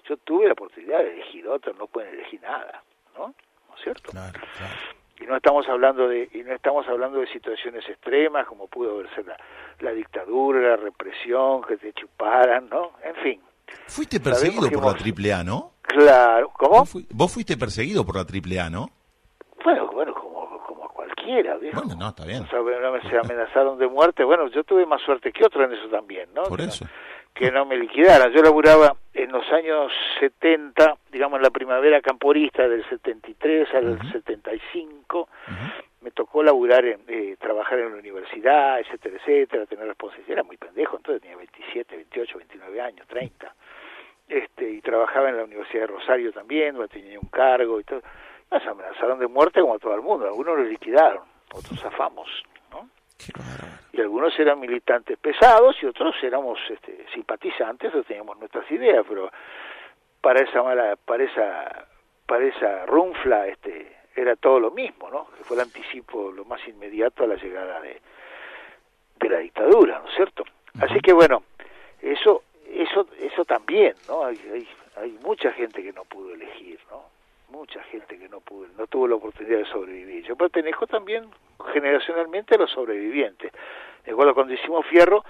yo tuve la oportunidad de elegir otro, no pueden elegir nada, ¿no? ¿No es cierto? Claro, claro. Y no estamos hablando de y no estamos hablando de situaciones extremas como pudo verse la, la dictadura, la represión, que te chuparan, ¿no? En fin. Fuiste perseguido por la Triple A, ¿no? Claro, ¿cómo? ¿Vos, fu- vos fuiste perseguido por la Triple A, ¿no? Bueno, bueno, como, como cualquiera. Bueno, no, está bien. O sea, se amenazaron de muerte. Bueno, yo tuve más suerte que otro en eso también, ¿no? Por eso. Que no me liquidaran. Yo laburaba en los años 70, digamos en la primavera camporista del 73 al 75. Me tocó laburar, en, eh, trabajar en la universidad, etcétera, etcétera, tener responsabilidad. Era muy pendejo, entonces tenía 27, 28, 29 años, 30. Este, y trabajaba en la Universidad de Rosario también, donde tenía un cargo y todo. Nos amenazaron de muerte como a todo el mundo. Algunos lo liquidaron, otros zafamos, ¿no? Y algunos eran militantes pesados y otros éramos este, simpatizantes o teníamos nuestras ideas pero para esa mala para esa para esa runfla este era todo lo mismo no que fue el anticipo lo más inmediato a la llegada de de la dictadura no es cierto así que bueno eso eso eso también no hay, hay hay mucha gente que no pudo elegir no mucha gente que no pudo, no tuvo la oportunidad de sobrevivir. Yo pertenezco también generacionalmente a los sobrevivientes. Recuerdo cuando hicimos Fierro,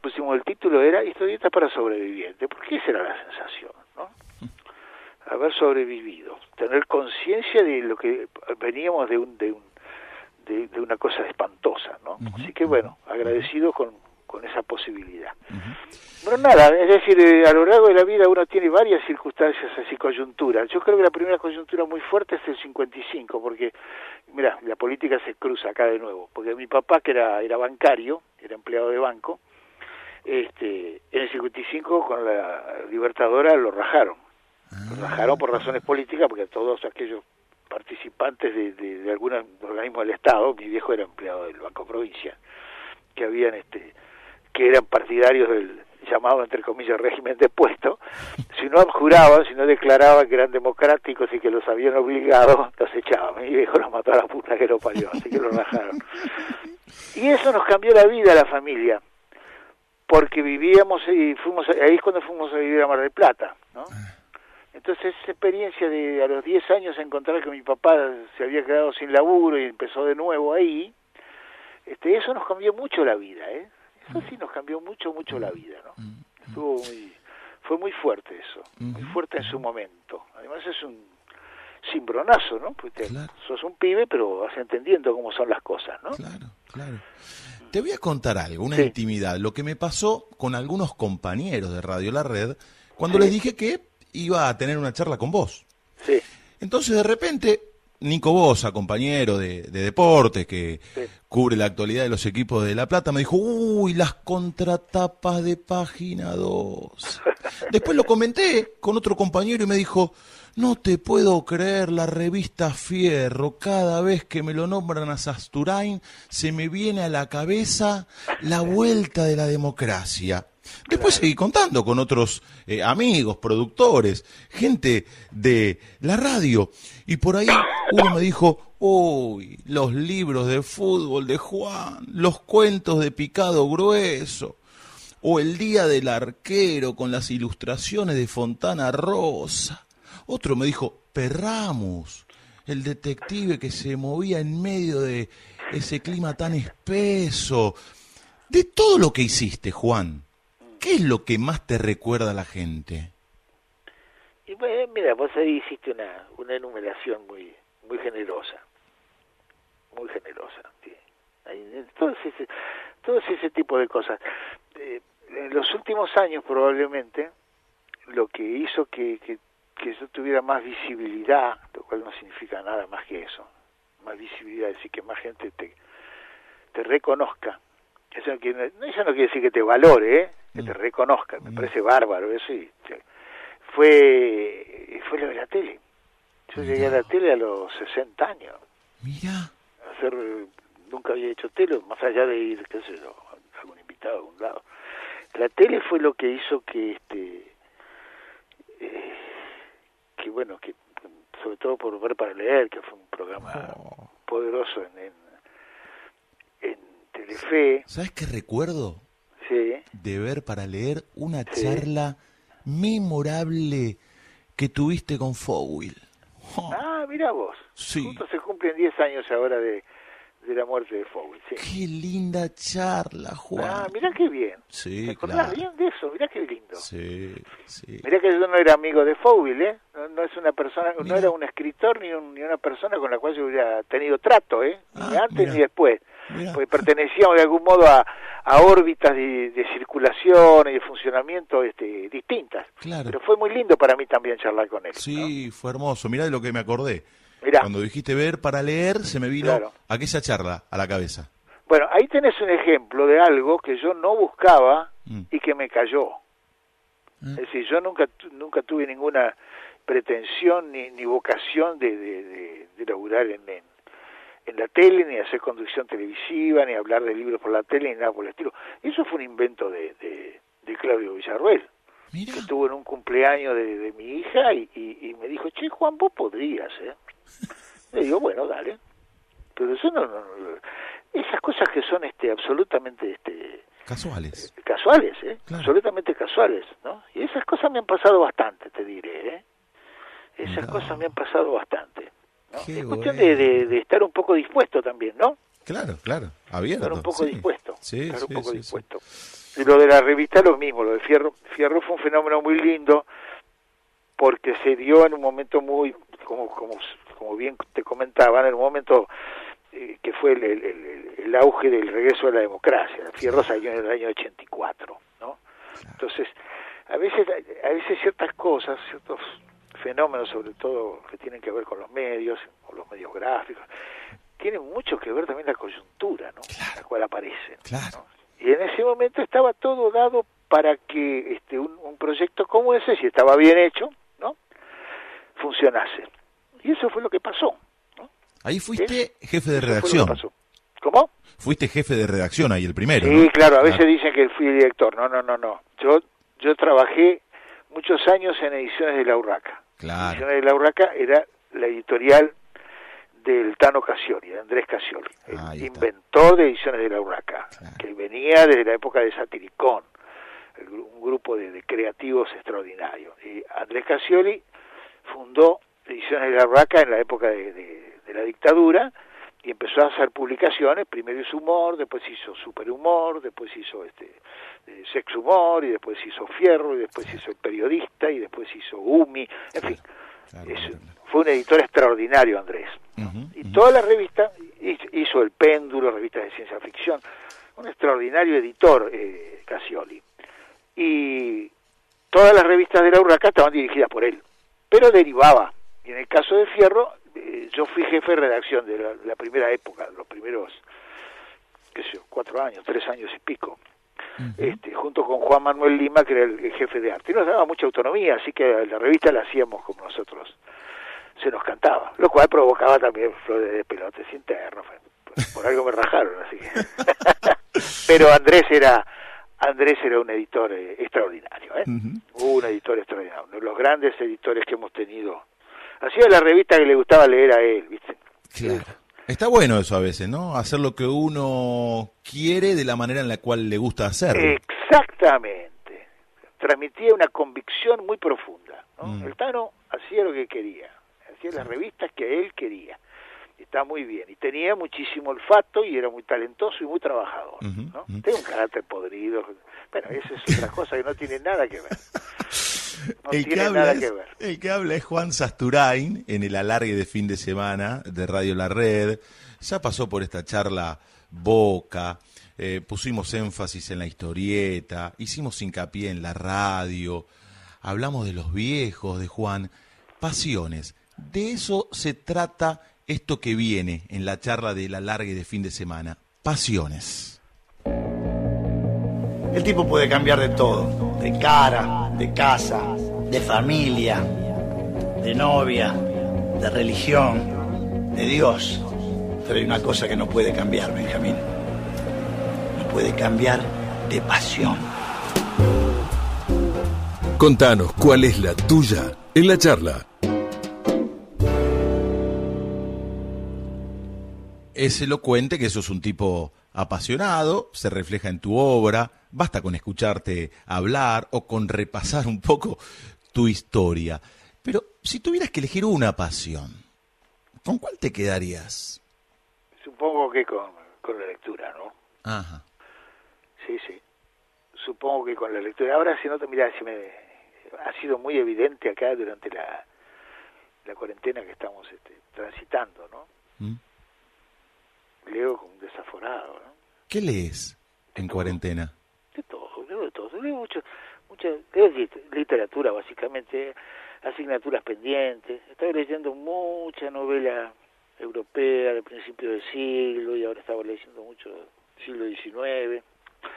pusimos el título era Historieta para sobrevivientes, porque esa era la sensación, ¿no? Haber sobrevivido, tener conciencia de lo que veníamos de un de un de, de una cosa espantosa, ¿no? Así que bueno, agradecido con, con esa posibilidad. Bueno, nada, es decir, eh, a lo largo de la vida uno tiene varias circunstancias así, coyunturas. Yo creo que la primera coyuntura muy fuerte es el 55, porque, mira, la política se cruza acá de nuevo, porque mi papá, que era, era bancario, era empleado de banco, este, en el 55 con la Libertadora lo rajaron. Lo rajaron por razones políticas, porque todos aquellos participantes de, de, de algún organismo del Estado, mi viejo era empleado del Banco Provincia, que habían este que eran partidarios del llamado entre comillas régimen de puesto, si no abjuraban, si no declaraban que eran democráticos y que los habían obligado, los echaban. Mi viejo los mató a la puta que lo parió, así que lo rajaron. Y eso nos cambió la vida a la familia, porque vivíamos y fuimos, ahí es cuando fuimos a vivir a Mar del Plata, ¿no? Entonces esa experiencia de a los 10 años encontrar que mi papá se había quedado sin laburo y empezó de nuevo ahí, este, eso nos cambió mucho la vida, ¿eh? Eso sí nos cambió mucho, mucho la vida, ¿no? Estuvo muy, fue muy fuerte eso, muy fuerte en su momento. Además es un cimbronazo, ¿no? Porque Claro. sos un pibe, pero vas entendiendo cómo son las cosas, ¿no? Claro, claro. Te voy a contar algo, una Sí. intimidad, lo que me pasó con algunos compañeros de Radio La Red cuando Sí. les dije que iba a tener una charla con vos. Sí, Entonces de repente, Nico Bosa, compañero de, de deportes que Sí. cubre la actualidad de los equipos de La Plata, me dijo, uy, las contratapas de página 2. Después lo comenté con otro compañero y me dijo, no te puedo creer la revista Fierro, cada vez que me lo nombran a Sasturain, se me viene a la cabeza la vuelta de la democracia. Después seguí contando con otros eh, amigos, productores, gente de la radio. Y por ahí uno me dijo, uy, los libros de fútbol de Juan, los cuentos de Picado Grueso, o el Día del Arquero con las ilustraciones de Fontana Rosa. Otro me dijo, Perramus, el detective que se movía en medio de ese clima tan espeso. De todo lo que hiciste, Juan, ¿qué es lo que más te recuerda a la gente? y bueno, mira, vos ahí hiciste una, una enumeración muy, muy generosa, muy generosa. Sí. Todo, ese, todo ese tipo de cosas. Eh, en los últimos años probablemente lo que hizo que, que, que yo tuviera más visibilidad, lo cual no significa nada más que eso, más visibilidad, es decir, que más gente te, te reconozca. Eso no, quiere, eso no quiere decir que te valore, ¿eh? que te reconozca, me parece bárbaro eso y fue fue lo de la tele. Yo llegué a la tele a los 60 años. Mira, Hacer, nunca había hecho tele, más allá de ir, qué sé yo, a algún invitado a algún lado. La tele fue lo que hizo que, este, eh, que bueno, que sobre todo por ver para leer, que fue un programa poderoso en, en, en Telefe Fe, ¿Sabes qué recuerdo? sí. De ver para leer una Sí. charla memorable que tuviste con Fowil. Oh, Ah, mira vos. Sí. Justo se cumplen 10 años ahora de, de la muerte de Fowell, sí. Qué linda charla, Juan. Ah, mirá qué bien. Sí, ¿Te acordás claro. bien de eso? Mirá qué lindo. Sí, sí. Mirá que yo no era amigo de Fowell, ¿eh? No, no es una persona, no Mirá. era un escritor ni, un- ni una persona con la cual yo hubiera tenido trato, ¿eh? Ni Ah, antes mirá. ni después. Porque pertenecíamos de algún modo a, a órbitas de, de circulación y de funcionamiento este, distintas. Claro. Pero fue muy lindo para mí también charlar con él. ¿no? Sí, fue hermoso. Mirá de lo que me acordé. Mirá. Cuando dijiste ver para leer, se me vino Claro. aquella charla a la cabeza. Bueno, ahí tenés un ejemplo de algo que yo no buscaba Mm. y que me cayó. Mm. Es decir, yo nunca nunca tuve ninguna pretensión ni, ni vocación de, de, de, de laburar en, en, en la tele, ni hacer conducción televisiva, ni hablar de libros por la tele, ni nada por el estilo. Eso fue un invento de, de, de Claudio Villarruel, Mira, que estuvo en un cumpleaños de, de mi hija y, y, y me dijo, che, Juan, vos podrías, ¿eh? Le digo, bueno, dale. Pero eso no, no, no- esas cosas que son este absolutamente este casuales. casuales, ¿eh? Claro. absolutamente casuales, ¿no? Y esas cosas me han pasado bastante, te diré, ¿eh? Esas cosas me han pasado bastante. ¿No? Es cuestión de, de, de estar un poco dispuesto también, ¿no? Claro, claro. Abierto. Estar un poco sí. dispuesto. Sí, estar sí, un poco dispuesto. Y lo de la revista lo mismo, lo de Fierro. Fierro fue un fenómeno muy lindo porque se dio en un momento muy, como, como, como bien te comentaban, en un momento eh, que fue el, el- el- el auge del regreso de la democracia. Fierro salió en el año 84, ¿no? Entonces, a veces, a veces ciertas cosas, ciertos fenómenos, sobre todo que tienen que ver con los medios, o los medios gráficos, tienen mucho que ver también la coyuntura, ¿no? En la cual aparecen. Claro. Y en ese momento estaba todo dado para que este un, un proyecto como ese, si estaba bien hecho, ¿no? funcionase. Y eso fue lo que pasó. ¿no? Ahí fuiste jefe de redacción. ¿Cómo? Fuiste jefe de redacción ahí, el primero. Sí, ¿no? claro, a veces dicen que fui director. No, no, no, no. Yo yo trabajé muchos años en ediciones de La Urraca. Claro. Ediciones de La Urraca era la editorial del Tano Casioli, de Andrés Casioli, el Ahí está. inventor de Ediciones de La Urraca, Claro. que venía desde la época de Satiricón, el un grupo de, de creativos extraordinarios. Y Andrés Casioli fundó Ediciones de La Urraca en la época de, de- de la dictadura y empezó a hacer publicaciones, primero hizo humor, después hizo superhumor, después hizo este eh, sex humor, y después hizo fierro, y después hizo el periodista, y después hizo Umi, en fin. Claro, Es- fue un editor extraordinario, Andrés. Y ujú. todas las revistas, hizo- hizo El Péndulo, revistas de ciencia ficción, un extraordinario editor, eh, Casioli. Y todas las revistas de la Urraca estaban dirigidas por él, pero derivaba. Y en el caso de Fierro, eh, yo fui jefe de redacción de la, la primera época, los primeros, qué sé yo, cuatro años, tres años y pico. Este, junto con Juan Manuel Lima, que era el, jefe de arte. Y nos daba mucha autonomía, así que la revista la hacíamos como nosotros se nos cantaba, lo cual provocaba también flores de pelotes internos. Por, por algo me rajaron, así que. Pero Andrés era Andrés era un editor eh, extraordinario, ¿eh? Un editor extraordinario, uno de los grandes editores que hemos tenido. Hacía la revista que le gustaba leer a él, ¿viste? Claro. Está bueno eso a veces, ¿no? Hacer lo que uno quiere de la manera en la cual le gusta hacerlo. Exactamente. Transmitía una convicción muy profunda. ¿no? Mm. El Tano hacía lo que quería, hacía las revistas que él quería. Está muy bien. Y tenía muchísimo olfato y era muy talentoso y muy trabajador. ¿no? ujú. Tenía un carácter podrido. Bueno, eso es otra cosa que no tiene nada que ver. No el, que tiene habla nada es, que ver. el que habla es Juan Sasturain en el alargue de fin de semana de Radio La Red. Ya pasó por esta charla Boca, eh, pusimos énfasis en la historieta, hicimos hincapié en la radio, hablamos de los viejos de Juan, pasiones. De eso se trata esto que viene en la charla del alargue de fin de semana. Pasiones. El tipo puede cambiar de todo, de cara, de casa, de familia, de novia, de religión, de Dios. Pero hay una cosa que no puede cambiar, Benjamín. No puede cambiar de pasión. Contanos cuál es la tuya en la charla. Es elocuente que eso es un tipo apasionado, se refleja en tu obra, basta con escucharte hablar o con repasar un poco tu historia. Pero si tuvieras que elegir una pasión, ¿con cuál te quedarías? Supongo que con, con la lectura, ¿no? Ajá. Sí, sí. Supongo que con la lectura. Ahora, si no, mira, si me ha sido muy evidente acá durante la, la cuarentena que estamos este, transitando, ¿no? ¿Mm? Leo como un desaforado, ¿no? ¿Qué lees en cuarentena? Leo mucho, mucha, literatura, básicamente, asignaturas pendientes. Estaba leyendo mucha novela europea del principio del siglo y ahora estaba leyendo mucho siglo XIX.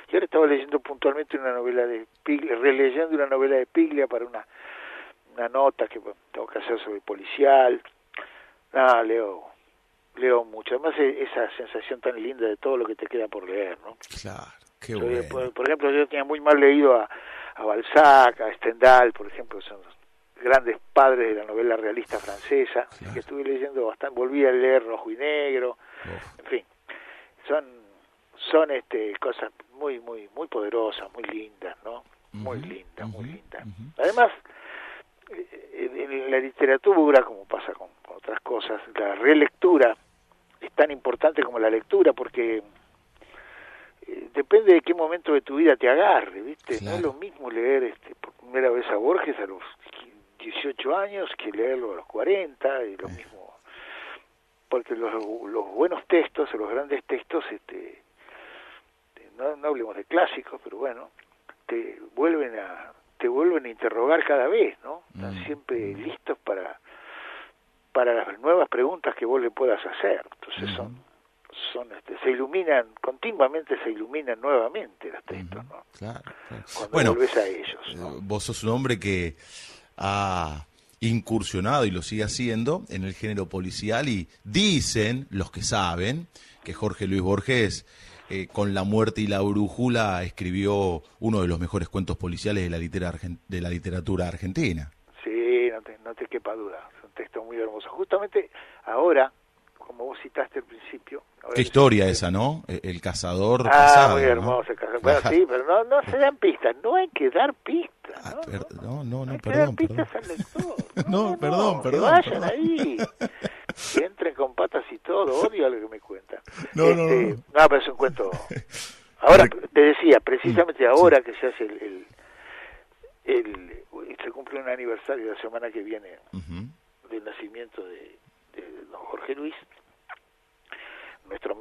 Y ahora estaba leyendo puntualmente una novela de Piglia, releyendo una novela de Piglia para una, una nota que tengo que hacer sobre policial. Nada, leo, leo mucho. Además, e- esa sensación tan linda de todo lo que te queda por leer, ¿no? Claro, qué Yo, bueno. por, por ejemplo, yo tenía muy mal leído a, a Balzac, a Stendhal, por ejemplo, son los grandes padres de la novela realista francesa, así que estuve leyendo bastante, volví a leer Rojo y Negro, Uf. en fin, son son este cosas muy muy muy poderosas, muy lindas, ¿no? Muy lindas, muy lindas. Además, eh, en en la literatura, como pasa con con otras cosas, la relectura es tan importante como la lectura porque eh, depende de qué momento de tu vida te agarre, ¿viste? No es lo mismo leer este, por primera vez a Borges a los 18 años que leerlo a los 40 y lo mismo porque los, los buenos textos, los grandes textos, este, no, no hablemos de clásicos, pero bueno, te vuelven a te vuelven a interrogar cada vez, ¿no? Están Mm. siempre listos para para las nuevas preguntas que vos le puedas hacer. Entonces Ujú. son son este, se iluminan continuamente se iluminan nuevamente los textos, ¿no? Claro, claro. Cuando Bueno, volvés a ellos, eh, ¿no? vos sos un hombre que ha incursionado y lo sigue haciendo en el género policial y dicen los que saben que Jorge Luis Borges eh, con La muerte y la brújula escribió uno de los mejores cuentos policiales de la, litera de la literatura argentina. Sí, no te, no te quepa duda. Es un texto muy hermoso. Justamente ahora, como vos citaste al principio. Qué que- historia esa, ¿no? E- El cazador Ah, casado, muy ¿no? hermoso. el cajón. Bueno, sí, pero no, no se dan pistas. No hay que dar pistas. Ah, ¿no? no, no, no, hay que perdón, dar pistas perdón. al lector. No, perdón, que perdón, vayan perdón. ahí. Que entren con patas y todo. Odio lo que me cuentan. No, no, Este, no. No, pero es un cuento. Ahora, te decía, precisamente ahora que se hace el, el, el- se cumple un aniversario la semana que viene Ujú. del nacimiento de, de don Jorge Luis, nuestro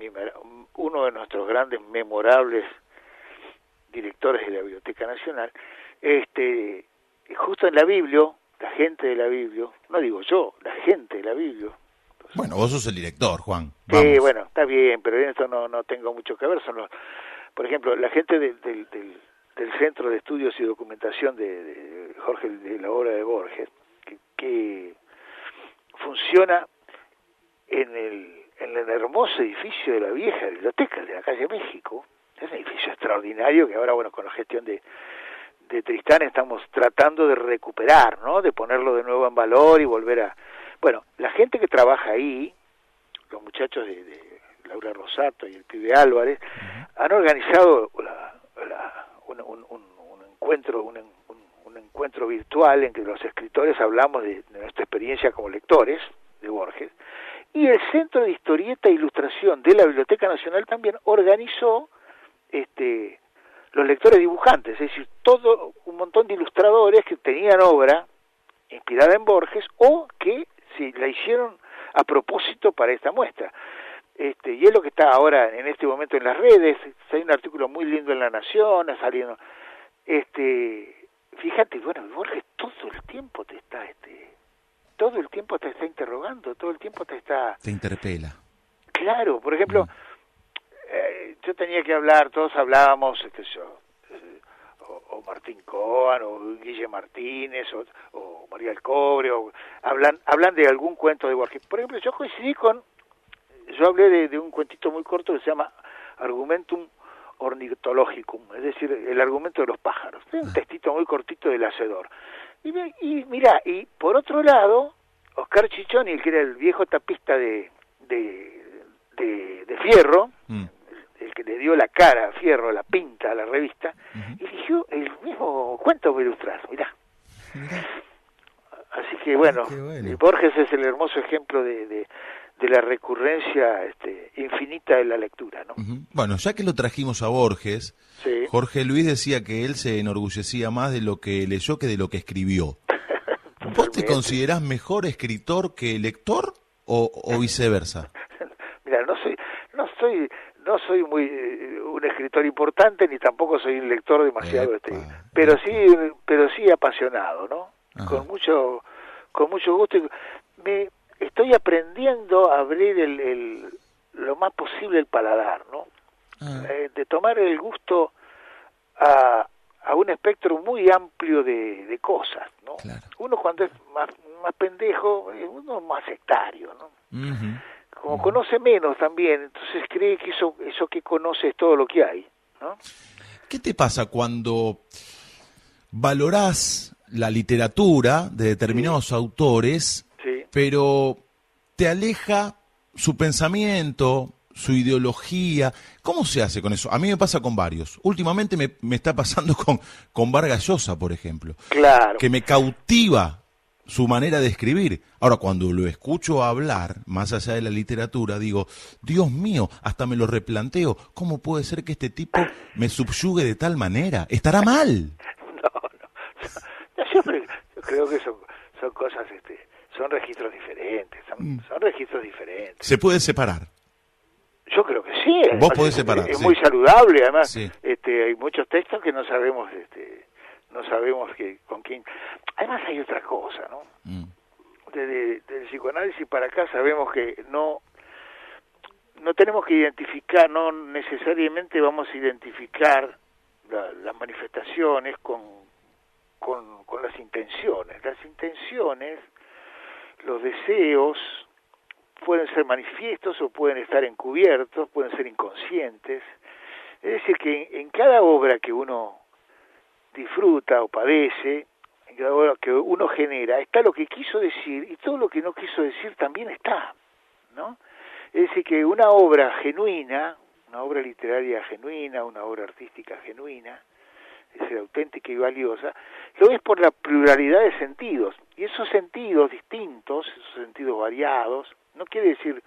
uno de nuestros grandes memorables directores de la Biblioteca Nacional, este justo en la Biblia, la gente de la Biblia, no digo yo, la gente de la Biblia, Bueno, vos sos el director, Juan. Sí, Vamos. bueno, está bien, pero en esto no, no tengo mucho que ver. Son los, por ejemplo, la gente del, del, del, del Centro de Estudios y Documentación de, de Jorge, de la obra de Borges, que, que funciona en el, en el hermoso edificio de la vieja biblioteca de la calle México. Es un edificio extraordinario que ahora, bueno, con la gestión de, de Tristán estamos tratando de recuperar, ¿no? De ponerlo de nuevo en valor y volver a... Bueno, la gente que trabaja ahí, los muchachos de, de Laura Rosato y el pibe Álvarez, han organizado la- la- un, un- un- un encuentro un, encuentro virtual en que los escritores hablamos de, de nuestra experiencia como lectores de Borges y el Centro de Historieta e Ilustración de la Biblioteca Nacional también organizó este los lectores dibujantes, es decir, todo un montón de ilustradores que tenían obra inspirada en Borges o que si la hicieron a propósito para esta muestra. Este, y es lo que está ahora en este momento en las redes, hay un artículo muy lindo en La Nación, saliendo este fíjate, bueno, Borges todo el tiempo te todo el tiempo te está interrogando, todo el tiempo te está Te interpela. Claro, por ejemplo, eh, yo tenía que hablar, todos hablábamos, yo, eh, o, o Martín Coan, o Guille Martínez, o, o María del Cobre, o hablan, hablan de algún cuento de Borges. Por ejemplo, yo coincidí con, yo hablé de, de un cuentito muy corto que se llama Argumentum Ornitologicum, es decir, el argumento de los pájaros. Es un textito muy cortito del Hacedor. Y, me- y mira, y por otro lado, Oscar Chichoni, que era el viejo tapista de, de, de, de Fierro, Mm. el que dio la cara, fierro, la pinta a la revista, eligió el mismo cuento para ilustrar, mirá. Así que bueno, Borges es el hermoso ejemplo de, de, la recurrencia este, infinita de la lectura. ¿no? Bueno, ya que lo trajimos a Borges, Jorge Luis decía que él se enorgullecía más de lo que leyó que de lo que escribió. ¿Vos te considerás mejor escritor que lector o, o viceversa? Mira, no soy, no soy, no soy muy eh, un escritor importante ni tampoco soy un lector demasiado, este, pero sí, pero sí apasionado, ¿no? Con mucho, con mucho gusto. Me estoy aprendiendo a abrir el, el lo más posible el paladar, ¿no? Ah. Eh, de tomar el gusto a, a un espectro muy amplio de, de cosas, ¿no? Uno cuando es más, más pendejo, uno es más sectario, ¿no? Como conoce menos también, entonces cree que eso, eso que conoce es todo lo que hay, ¿no? ¿Qué te pasa cuando valorás la literatura de determinados autores, pero te aleja su pensamiento, su ideología. ¿Cómo se hace con eso? A mí me pasa con varios. Últimamente me, me está pasando con, con Vargas Llosa, por ejemplo. Claro. Que me cautiva su manera de escribir. Ahora, cuando lo escucho hablar, más allá de la literatura, digo, Dios mío, hasta me lo replanteo. ¿Cómo puede ser que este tipo me subyugue de tal manera? ¿Estará mal? No, no. Yo siempre yo creo que son, son cosas, este, son registros diferentes. Son, mm. son registros diferentes. ¿Se puede separar? Yo creo que sí. Vos podés separar. Es, muy saludable, además. Este, hay muchos textos que no sabemos, este, no sabemos que con quién. Además hay otra cosa, ¿no? Mm. Desde, del psicoanálisis para acá sabemos que no no tenemos que identificar, no necesariamente vamos a identificar las manifestaciones con, con, con las intenciones. Las intenciones, los deseos, pueden ser manifiestos o pueden estar encubiertos, pueden ser inconscientes. Es decir, que en, cada obra que uno disfruta o padece, en cada obra que uno genera, está lo que quiso decir y todo lo que no quiso decir también está, ¿no? Es decir, que una obra genuina, una obra literaria genuina, una obra artística genuina, es decir, auténtica y valiosa, lo es por la pluralidad de sentidos. Y esos sentidos distintos, esos sentidos variados, no quiere decir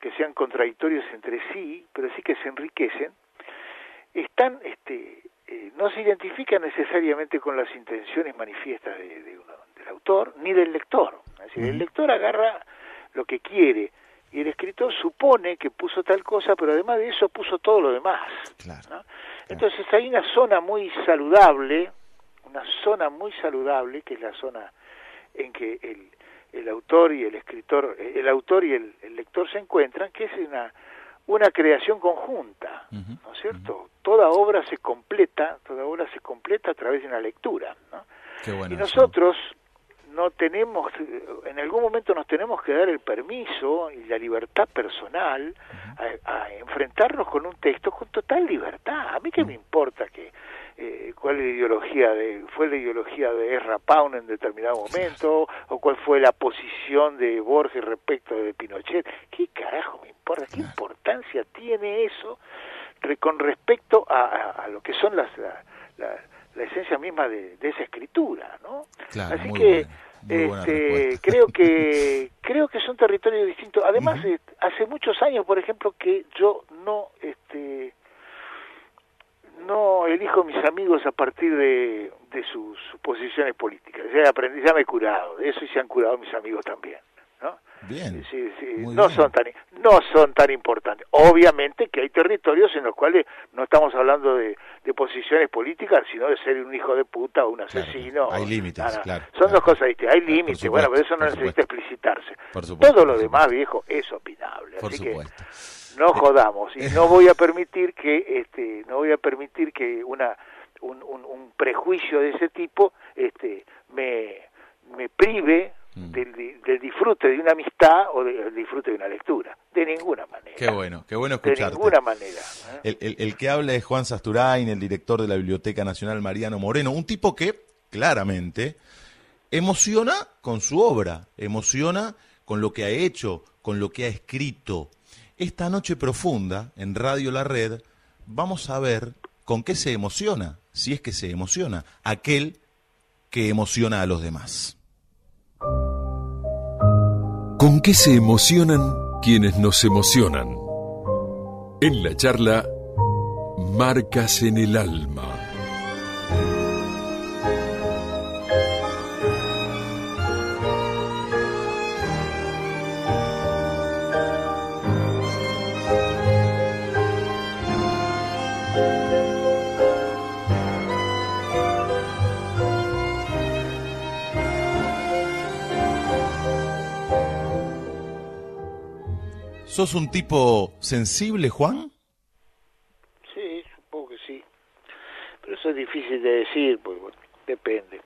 que sean contradictorios entre sí, pero sí que se enriquecen, están, este, eh, no se identifican necesariamente con las intenciones manifiestas de, del autor ni del lector. Es decir, el lector agarra lo que quiere y el escritor supone que puso tal cosa, pero además de eso puso todo lo demás. Entonces hay una zona muy saludable, una zona muy saludable, que es la zona en que el, el autor y el escritor, el autor y el, lector se encuentran, que es una, una creación conjunta, ¿no es cierto? Toda obra se completa, toda obra se completa a través de una lectura, ¿no? y nosotros no tenemos, en algún momento nos tenemos que dar el permiso y la libertad personal a, enfrentarnos con un texto con total libertad. A mí qué me importa que eh, cuál es la ideología de, fue la ideología de Ezra Pound en determinado momento, o cuál fue la posición de Borges respecto de Pinochet. ¿Qué carajo me importa? ¿Qué importancia tiene eso con respecto a, lo que son las, la, la, esencia misma de, esa escritura, ¿no? Así que este, creo que creo que son territorios distintos. Además, eh, hace muchos años, por ejemplo, que yo no este no elijo mis amigos a partir de, de sus, posiciones políticas. Ya aprendí, ya me he curado de eso y se han curado mis amigos también. ¿no? Bien. Sí, sí. no son tan no son tan importantes. Obviamente que hay territorios en los cuales no estamos hablando de, de posiciones políticas, sino de ser un hijo de puta o un asesino. hay límites, claro. Son dos cosas distintas. Hay límites, bueno, pero eso no necesita explicitarse. Todo lo demás, viejo, es opinable. Así que no jodamos y no voy a permitir que este no voy a permitir que una un, un, prejuicio de ese tipo este me me prive. Del, del, disfrute de una amistad o del disfrute de una lectura. De ninguna manera. Qué bueno, qué bueno escucharte. De ninguna manera. ¿eh? El, el, el, que habla es Juan Sasturain, el director de la Biblioteca Nacional Mariano Moreno, un tipo que, claramente, emociona con su obra, emociona con lo que ha hecho, con lo que ha escrito, esta noche profunda, en Radio La Red, vamos a ver con qué se emociona, si es que se emociona, aquel que emociona a los demás. ¿Con qué se emocionan quienes nos emocionan? En la charla, Marcas en el Alma. ¿Sos un tipo sensible, Juan? Sí, supongo que sí. Pero eso es difícil de decir, porque bueno, depende,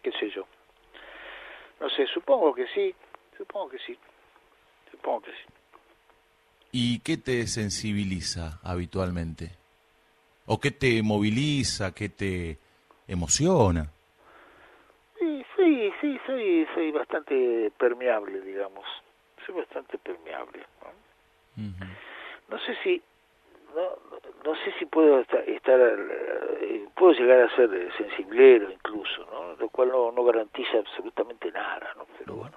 qué sé yo. No sé, supongo que sí, supongo que sí, supongo que sí. ¿Y qué te sensibiliza habitualmente? ¿O qué te moviliza, qué te emociona? Sí, sí, sí, soy, soy bastante permeable, digamos. Soy bastante permeable. ¿No? No sé si no, no sé si puedo estar, eh, puedo llegar a ser sensiblero incluso, ¿no? Lo cual no, no garantiza absolutamente nada, ¿no? Pero bueno.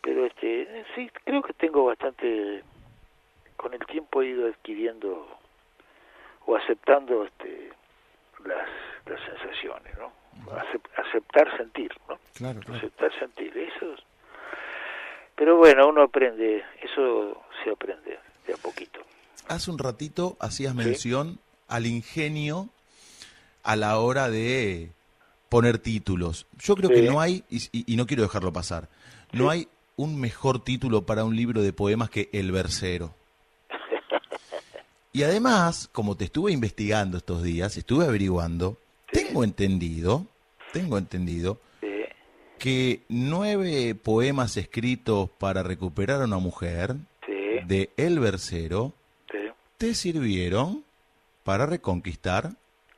Pero este sí creo que tengo bastante con el tiempo he ido adquiriendo o aceptando este las, las sensaciones, ¿no? aceptar sentir, ¿no? Claro, claro. Aceptar sentir, eso pero bueno, uno aprende, eso se aprende de a poquito. Hace un ratito hacías mención al ingenio a la hora de poner títulos. Yo creo que no hay, y, no quiero dejarlo pasar, no hay un mejor título para un libro de poemas que El Versero. Y además, como te estuve investigando estos días, estuve averiguando, tengo entendido, tengo entendido que nueve poemas escritos para recuperar a una mujer de El Versero te sirvieron para reconquistar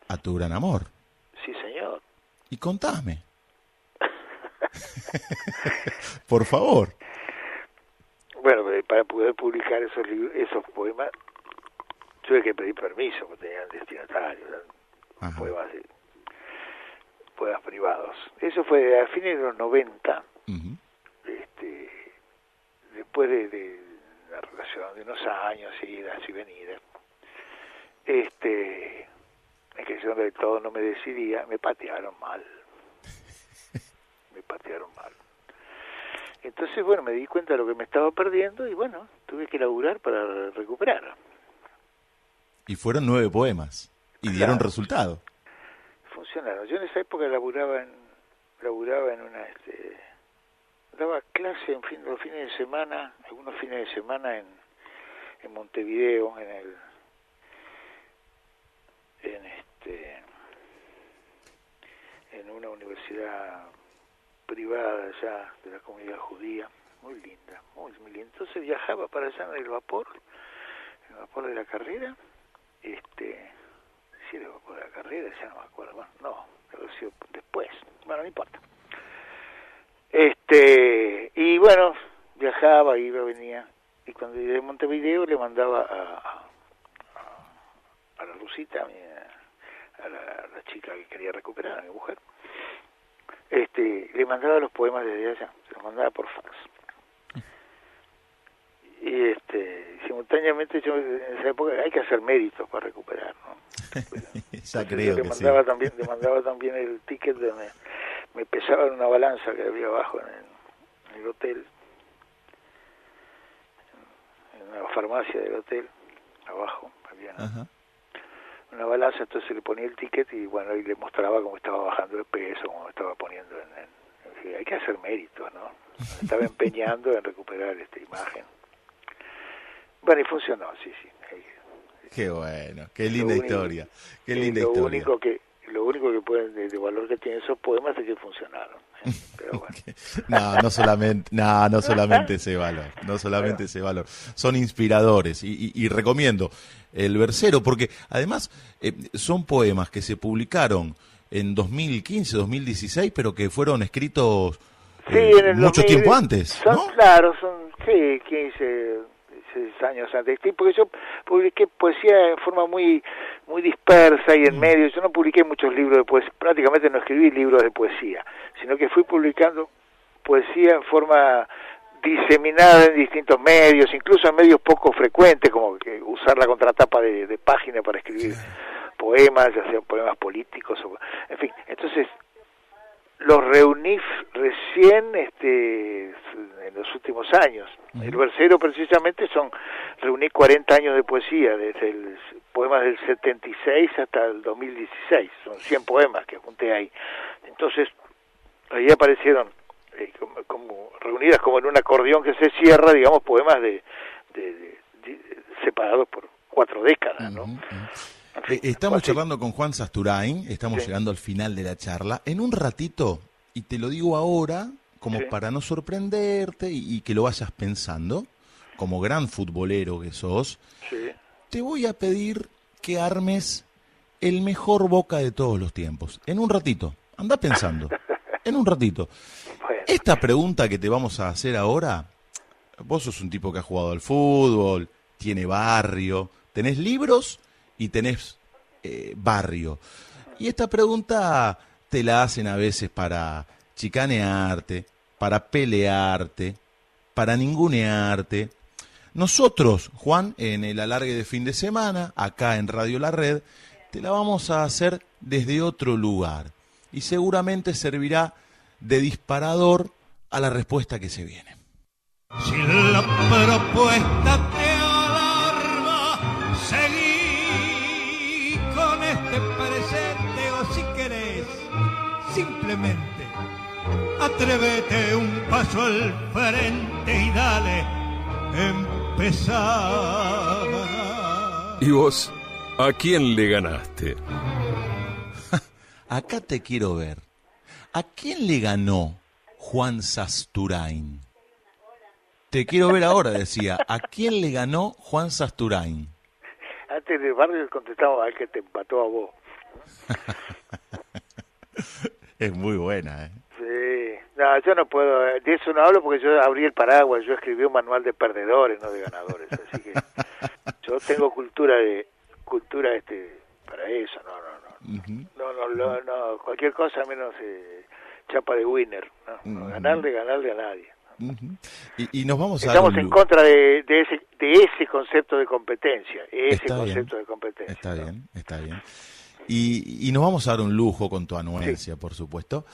a tu gran amor. Sí, señor. Y contame. Por favor. Bueno, para poder publicar esos esos poemas tuve que pedir permiso porque tenían destinatarios, poemas de poemas privados. Eso fue a fines de los 90, este, después de, la relación de unos años, idas y venidas. Este, en que de todo no me decidía, me patearon mal. me patearon mal. Entonces, bueno, me di cuenta de lo que me estaba perdiendo y bueno, tuve que laburar para recuperar. Y fueron nueve poemas y dieron resultado funcionaron. Yo en esa época laburaba en, laburaba en una, este, daba clase en fin, los fines de semana, algunos fines de semana en, en Montevideo, en el, en este, en una universidad privada allá de la comunidad judía, muy linda, muy, muy linda. Entonces viajaba para allá en el vapor, el vapor de la carrera, este si era por la carrera, ya no me acuerdo, bueno, no, ha sido después, bueno, no importa. Este, y bueno, viajaba, iba, venía, y cuando llegué a Montevideo le mandaba a, a, la Rusita, a, la, chica que quería recuperar, a mi mujer, este, le mandaba los poemas desde allá, se los mandaba por fax. Y simultáneamente yo en esa época hay que hacer méritos para recuperar, ¿no? ya creo que mandaba También, le mandaba también el ticket de me, me pesaba en una balanza que había abajo en el, hotel, en una farmacia del hotel, abajo, había una, balanza, entonces le ponía el ticket y bueno, y le mostraba cómo estaba bajando el peso, cómo estaba poniendo en, en, hay que hacer méritos, ¿no? estaba empeñando en recuperar esta imagen. Bueno, y funcionó, sí, sí. Qué bueno, qué linda historia, qué linda lo historia. Único que, lo único que pueden, de, valor que tienen esos poemas es que funcionaron. ¿eh? Pero bueno. no, no solamente, no, no solamente ese valor, no solamente ese valor. Son inspiradores y, y, recomiendo el versero porque además eh, son poemas que se publicaron en 2015, 2016, pero que fueron escritos eh, mucho tiempo antes, son, Claro, son, sí, 15, seis años antes. Porque yo publiqué poesía en forma muy muy dispersa y en mm. medio. Yo no publiqué muchos libros de poesía, prácticamente no escribí libros de poesía, sino que fui publicando poesía en forma diseminada en distintos medios, incluso en medios poco frecuentes, como que usar la contratapa de, de página para escribir poemas, ya sean poemas políticos, o, en fin. Entonces, los reuní recién este, en los últimos años. El versero precisamente son, reuní 40 años de poesía, desde el poemas del 76 hasta el 2016, son 100 poemas que junté ahí. Entonces, ahí aparecieron eh, como, reunidas como en un acordeón que se cierra, digamos, poemas de, separados por cuatro décadas, ¿no? Eh, estamos charlando con Juan Sasturain, estamos llegando al final de la charla. En un ratito, y te lo digo ahora, como para no sorprenderte y, que lo vayas pensando, como gran futbolero que sos, te voy a pedir que armes el mejor boca de todos los tiempos. En un ratito, anda pensando, en un ratito. Esta pregunta que te vamos a hacer ahora, vos sos un tipo que ha jugado al fútbol, tiene barrio, tenés libros y tenés eh, barrio. Y esta pregunta te la hacen a veces para chicanearte, para pelearte, para ningunearte. Nosotros, Juan, en el alargue de fin de semana, acá en Radio La Red, te la vamos a hacer desde otro lugar. Y seguramente servirá de disparador a la respuesta que se viene. Si la propuesta simplemente atrévete un paso al frente y dale empezar. ¿Y vos? ¿A quién le ganaste? Acá te quiero ver. ¿A quién le ganó Juan Sasturain? Te quiero ver ahora, decía. ¿A quién le ganó Juan Sasturain? Antes de barrio contestaba al que te empató a vos. Es muy buena, ¿eh? Sí, no, yo no puedo, de eso no hablo porque yo abrí el paraguas, yo escribí un manual de perdedores, no de ganadores, así que yo tengo cultura de, cultura este, para eso, no, no, no, no, no, no, cualquier cosa menos eh, chapa de winner, no, ganarle, ganarle a nadie. y, nos vamos Estamos en contra de, de, ese, de ese concepto de competencia, ese concepto de competencia. Está bien, está bien. Y, nos vamos a dar un lujo con tu anuencia, por supuesto.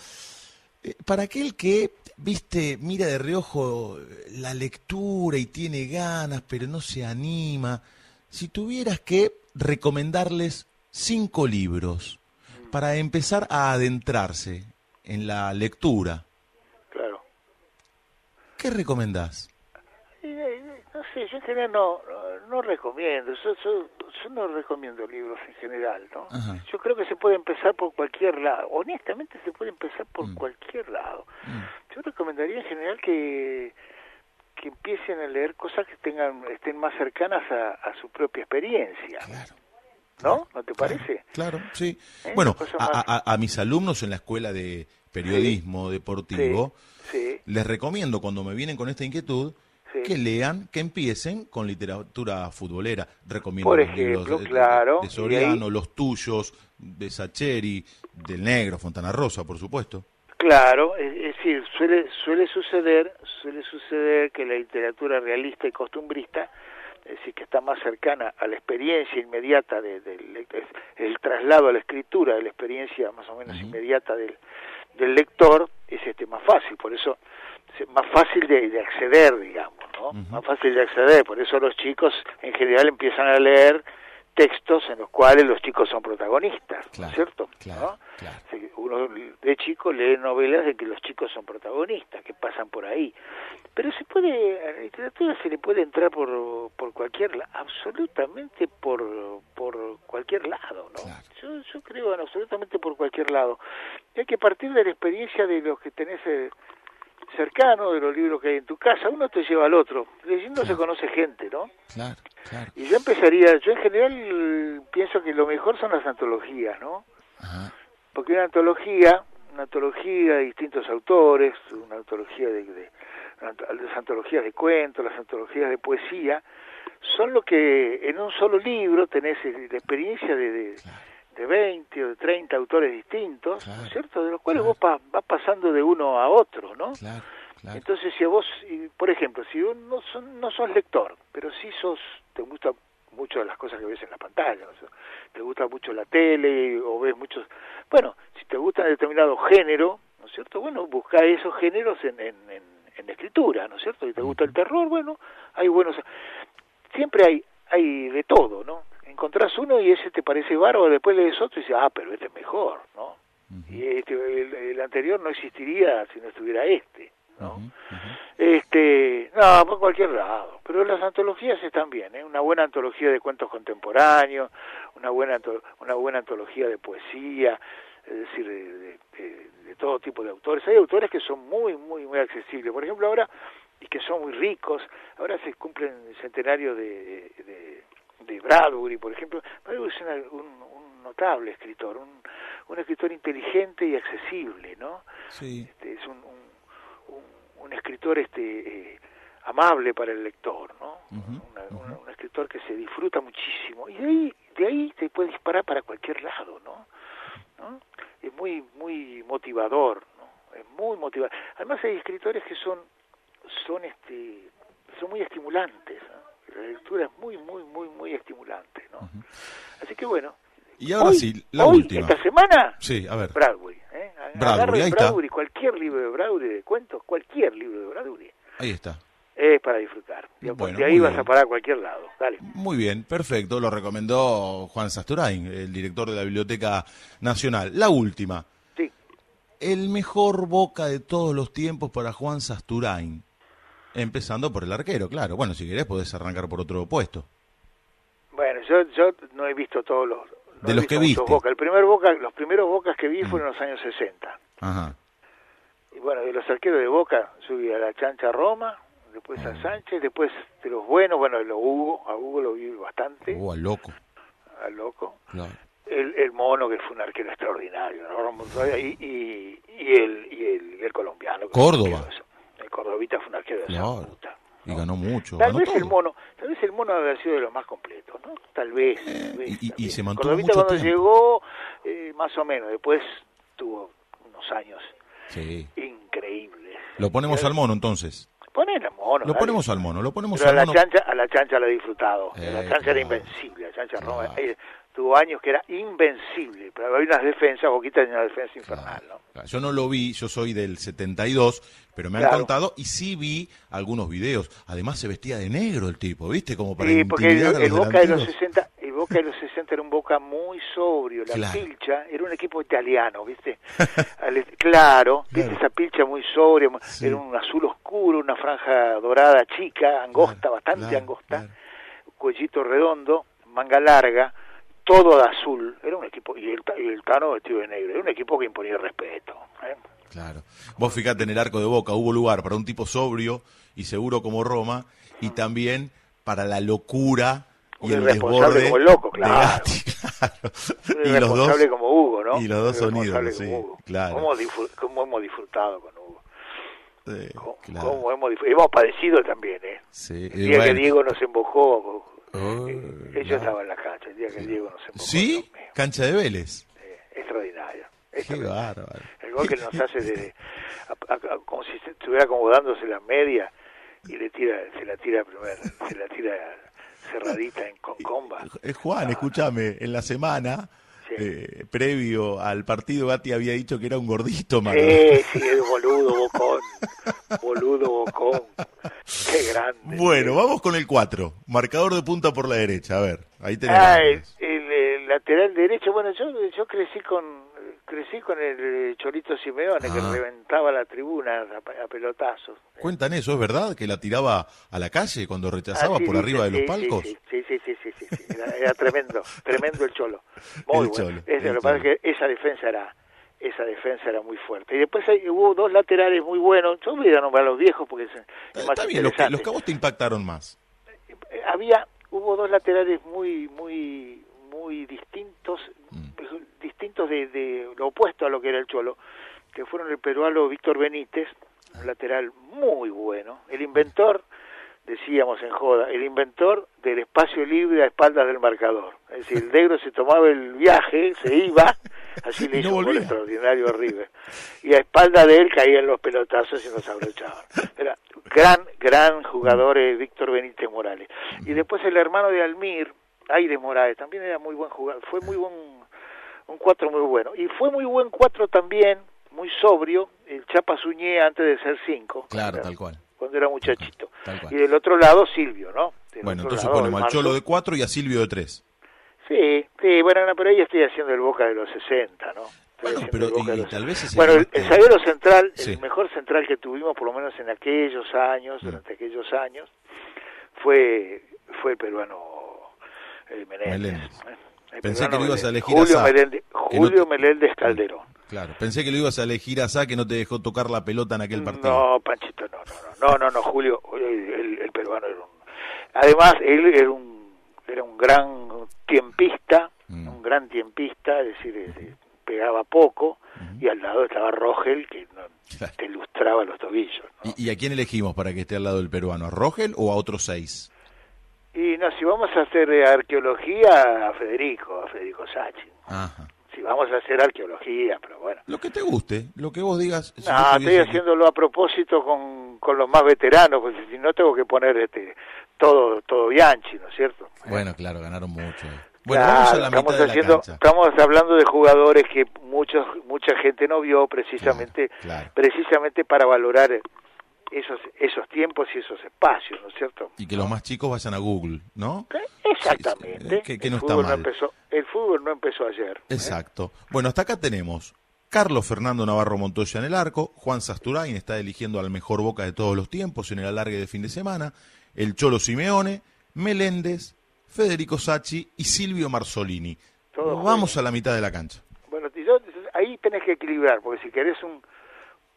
Eh, para aquel que, viste, mira de reojo la lectura y tiene ganas, pero no se anima, si tuvieras que recomendarles cinco libros para empezar a adentrarse en la lectura, claro. ¿qué recomendás? No sé, yo en general no, no, recomiendo, yo, yo, no recomiendo libros en general, ¿no? Yo creo que se puede empezar por cualquier lado, honestamente se puede empezar por mm. cualquier lado. Mm. Yo recomendaría en general que, que empiecen a leer cosas que tengan estén más cercanas a, su propia experiencia. Claro. ¿No? ¿No te parece? Claro, sí. ¿Eh? Bueno, a, a, mis alumnos en la escuela de periodismo deportivo, les recomiendo cuando me vienen con esta inquietud, que lean, que empiecen con literatura futbolera. Recomiendo los libros de, Soriano, los tuyos, de Sacheri, del Negro, Fontana Rosa, por supuesto. Claro, es, decir, suele, suele suceder, suele suceder que la literatura realista y costumbrista, es decir, que está más cercana a la experiencia inmediata del de, el traslado a la escritura de la experiencia más o menos inmediata del, del lector, es este más fácil, por eso más fácil de, acceder, digamos, ¿no? Más fácil de acceder, por eso los chicos en general empiezan a leer textos en los cuales los chicos son protagonistas, ¿cierto? Claro, Uno de chico lee novelas de que los chicos son protagonistas, que pasan por ahí. Pero se puede, a la literatura se le puede entrar por, por cualquier lado, absolutamente por, por cualquier lado, ¿no? Yo, yo creo absolutamente por cualquier lado. hay que partir de la experiencia de los que tenés... Eh, cercano de los libros que hay en tu casa, uno te lleva al otro. Leyendo se conoce gente, ¿no? Claro, claro. Y yo empezaría, yo en general pienso que lo mejor son las antologías, ¿no? Porque una antología, una antología de distintos autores, una antología de, de las antologías de cuentos, las antologías de poesía, son lo que en un solo libro tenés eh, la experiencia de, de, de 20 o de 30 autores distintos, ¿no es cierto? De los cuales vos pa- vas pasando de uno a otro, ¿no? Claro. Entonces, si a vos, por ejemplo, si vos no, son, no sos lector, pero sí sos, te gusta mucho las cosas que ves en la pantalla, o sea, te gusta mucho la tele o ves muchos... Bueno, si te gusta determinado género, ¿no es cierto? Bueno, busca esos géneros en, en, en, en escritura, ¿no es cierto? Si te gusta el terror, bueno, hay buenos... Siempre hay, hay de todo, ¿no? Encontrás uno y ese te parece bárbaro, después lees otro y dices, ah, pero este es mejor, ¿no? Y este, el, el anterior no existiría si no estuviera este, ¿no? Este, no, por cualquier lado. Pero las antologías están bien, ¿eh? Una buena antología de cuentos contemporáneos, una buena una buena antología de poesía, es decir, de, de- todo tipo de autores. Hay autores que son muy, muy, muy accesibles. Por ejemplo, ahora, y que son muy ricos, ahora se cumplen el centenario de, de, de Bradbury, por ejemplo. Bradbury es una- un, un notable escritor, un, un escritor inteligente y accesible, ¿no? Sí. Este, es un, un, escritor este eh, amable para el lector, ¿no? Una- un escritor que se disfruta muchísimo y de ahí de ahí te puede disparar para cualquier lado, ¿no? ¿No? Es muy muy motivador, ¿no? Es muy motivador. Además hay escritores que son son este son muy estimulantes. La lectura es muy muy muy muy estimulante, ¿no? Así que bueno. Y ahora hoy- sí, la hoy, última. esta semana Sí, a ver. Bradbury, ¿eh? Bradbury, ahí está. Bradbury, cualquier libro de Bradbury de cuentos, cualquier libro de Bradbury Ahí está. es para disfrutar. Bueno, de ahí vas bien. a parar a cualquier lado. Dale. Muy bien, perfecto. Lo recomendó Juan Sasturain, el director de la Biblioteca Nacional. La última. Sí. El mejor boca de todos los tiempos para Juan Sasturain. Empezando por el arquero, claro. Bueno, si querés podés arrancar por otro puesto. Bueno, yo, yo no he visto todos los. no De los que viste. Mm. Boca. El primer Boca, los primeros Bocas que vi fueron en los años 60. Ajá. Y bueno, de los arqueros de Boca subí a la Chancha Roma, después Ah. a Sánchez, después de los buenos, bueno, a Hugo, a Hugo lo vi bastante, Oh, al loco. al loco. Claro. El, el mono, que fue un arquero extraordinario, y, y, y, el, y, el, el colombiano. Córdoba. El cordobita fue un arquero de Claro. puta. Y ganó mucho. Tal ganó vez el todo. mono, tal vez el mono haber sido de los más completos, ¿no? Tal vez. Eh, tal vez, y- y- tal y vez. se mantuvo Cordovita mucho cuando tiempo. llegó, eh, más o menos, después tuvo unos años Sí. increíbles. Lo ponemos al mono entonces. Ponen a mono. Lo dale. ponemos al mono, lo ponemos Pero a al la mono. chancha, a la chancha la he disfrutado. Eh, la chancha era claro. invencible, la chancha Claro. Roma, eh, tuvo años que era invencible, pero había unas defensas, Boquita tenía una defensa infernal, ¿no? Claro, Yo no lo vi, yo soy del 72, pero me han Claro. contado y sí vi algunos videos. Además se vestía de negro el tipo, ¿viste? Como para Sí, porque el, el Boca de los delanteros. 60, el Boca de los 60 era un Boca muy sobrio, la Claro. pilcha era un equipo italiano, ¿viste? Al- claro, ¿viste? Esa pilcha muy sobria, Sí. era un azul oscuro, una franja dorada chica, angosta, bastante angosta, cuellito redondo, manga larga, todo de azul, era un equipo, y el, y el Tano vestido de negro, era un equipo que imponía respeto. ¿eh? Claro. Vos fíjate en el arco de Boca, hubo lugar para un tipo sobrio y seguro como Roma y también para la locura y el desborde como el loco, claro. Gatti, claro. Y los dos como Hugo, ¿no? y los dos son ídolos, sí, como Hugo. claro. ¿Cómo, hemos disfrutado con Hugo? eh, ¿Cómo, claro. cómo hemos, hemos padecido también, ¿eh? Sí, El día que. Diego nos embocó, Oh, eh, yo no. estaba en la cancha, el día que Diego nos embocó. ¿Sí? Dios mío, Cancha de Vélez. eh, extraordinario. Qué bárbaro. El gol que nos hace de, a- como si se estuviera acomodándose la media y le tira, se la tira primero, se la tira cerradita en con comba. Eh, Juan, escúchame, en la semana, Sí. eh, previo al partido, Gatti había dicho que era un gordito, mano. Sí, sí, el boludo bocón, boludo bocón, qué grande. Bueno, vamos con el 4. Marcador de punta por la derecha. A ver, ahí tenemos. Ah, el, el- el lateral derecho, bueno, yo yo crecí con crecí con el eh, Cholito Simeone que Ah. reventaba la tribuna a, a pelotazos. Cuentan eso, ¿es verdad? Que la tiraba a la calle cuando rechazaba Así por arriba de los palcos. Sí, sí, sí, sí, Era, era tremendo, tremendo el Cholo. Muy El bueno. Cholo, lo que pasa es que esa defensa era esa defensa era muy fuerte. Y después hay- hubo dos laterales muy buenos. Yo voy a nombrar a los viejos porque es, es más Está bien, los que, los que a vos te impactaron más. Eh, había hubo dos laterales muy muy muy distintos Mm. distintos de, de lo opuesto a lo que era el cholo que fueron el peruano Víctor Benítez un lateral muy bueno el inventor decíamos en joda, el inventor del espacio libre a espaldas del marcador. Es decir, el negro se tomaba el viaje, se iba, así le no hizo un gol extraordinario a River. Y a espaldas de él caían los pelotazos y nos abrochaban. Era gran, gran jugador eh, Víctor Benítez Morales. Y después el hermano de Almir, Aire Morales, también era muy buen jugador, fue muy buen, un cuatro muy bueno. Y fue muy buen cuatro también, muy sobrio, el Chapa Suñé antes de ser cinco. Claro, tal cual. Cuando era muchachito. Y del otro lado Silvio, ¿no? Del Bueno, entonces lado, ponemos al Cholo de 4 y a Silvio de 3. Sí, sí, bueno, no, pero ahí estoy haciendo el Boca de los 60, ¿no? Estoy Bueno, pero y los- tal vez Bueno, el, el zaguero central, Sí. el mejor central que tuvimos, por lo menos en aquellos años, durante aquellos años, fue fue el peruano eh, Menéndez. Meléndez. ¿Eh? El Pensé que lo ibas a elegir a Julio Sá, Meléndez, no Julio te- Meléndez Calderón. Claro, pensé que lo ibas a elegir a Sá que no te dejó tocar la pelota en aquel partido. No, Panchito, no, no, no, no, no, no, Julio, el, el- peruano era un... Además, él era un, era un gran tiempista, Mm. un gran tiempista, es decir, eh, pegaba poco, y al lado estaba Rogel, que no- Claro. te ilustraba los tobillos. ¿Y, y a quién elegimos para que esté al lado del peruano? ¿A Rogel o a otros seis? Y no, si vamos a hacer eh, arqueología, a Federico, a Federico Sachi. Ajá. Si vamos a hacer arqueología, pero bueno. Lo que te guste, lo que vos digas. si No, estoy haciéndolo a propósito con, con los más veteranos, porque si no tengo que poner este todo todo Bianchi, ¿no es cierto? Bueno, claro, ganaron mucho. eh. Bueno, Claro, vamos a la estamos mitad de la haciendo, cancha. estamos hablando de jugadores que muchos mucha gente no vio precisamente Claro, claro. precisamente para valorar esos esos tiempos y esos espacios, ¿no es cierto? Y que los más chicos vayan a Google, ¿no? Eh, Exactamente. Sí, eh, que- que el no está fútbol mal. empezó, el fútbol no empezó ayer. ¿eh? Exacto. Bueno, hasta acá tenemos Carlos Fernando Navarro Montoya en el arco, Juan Sasturain está eligiendo al mejor Boca de todos los tiempos en el alargue de fin de semana, el Cholo Simeone, Meléndez, Federico Sacchi y Silvio Marzolini. Todos Vamos a la mitad de la cancha. Bueno, yo- ahí tenés que equilibrar, porque si querés un,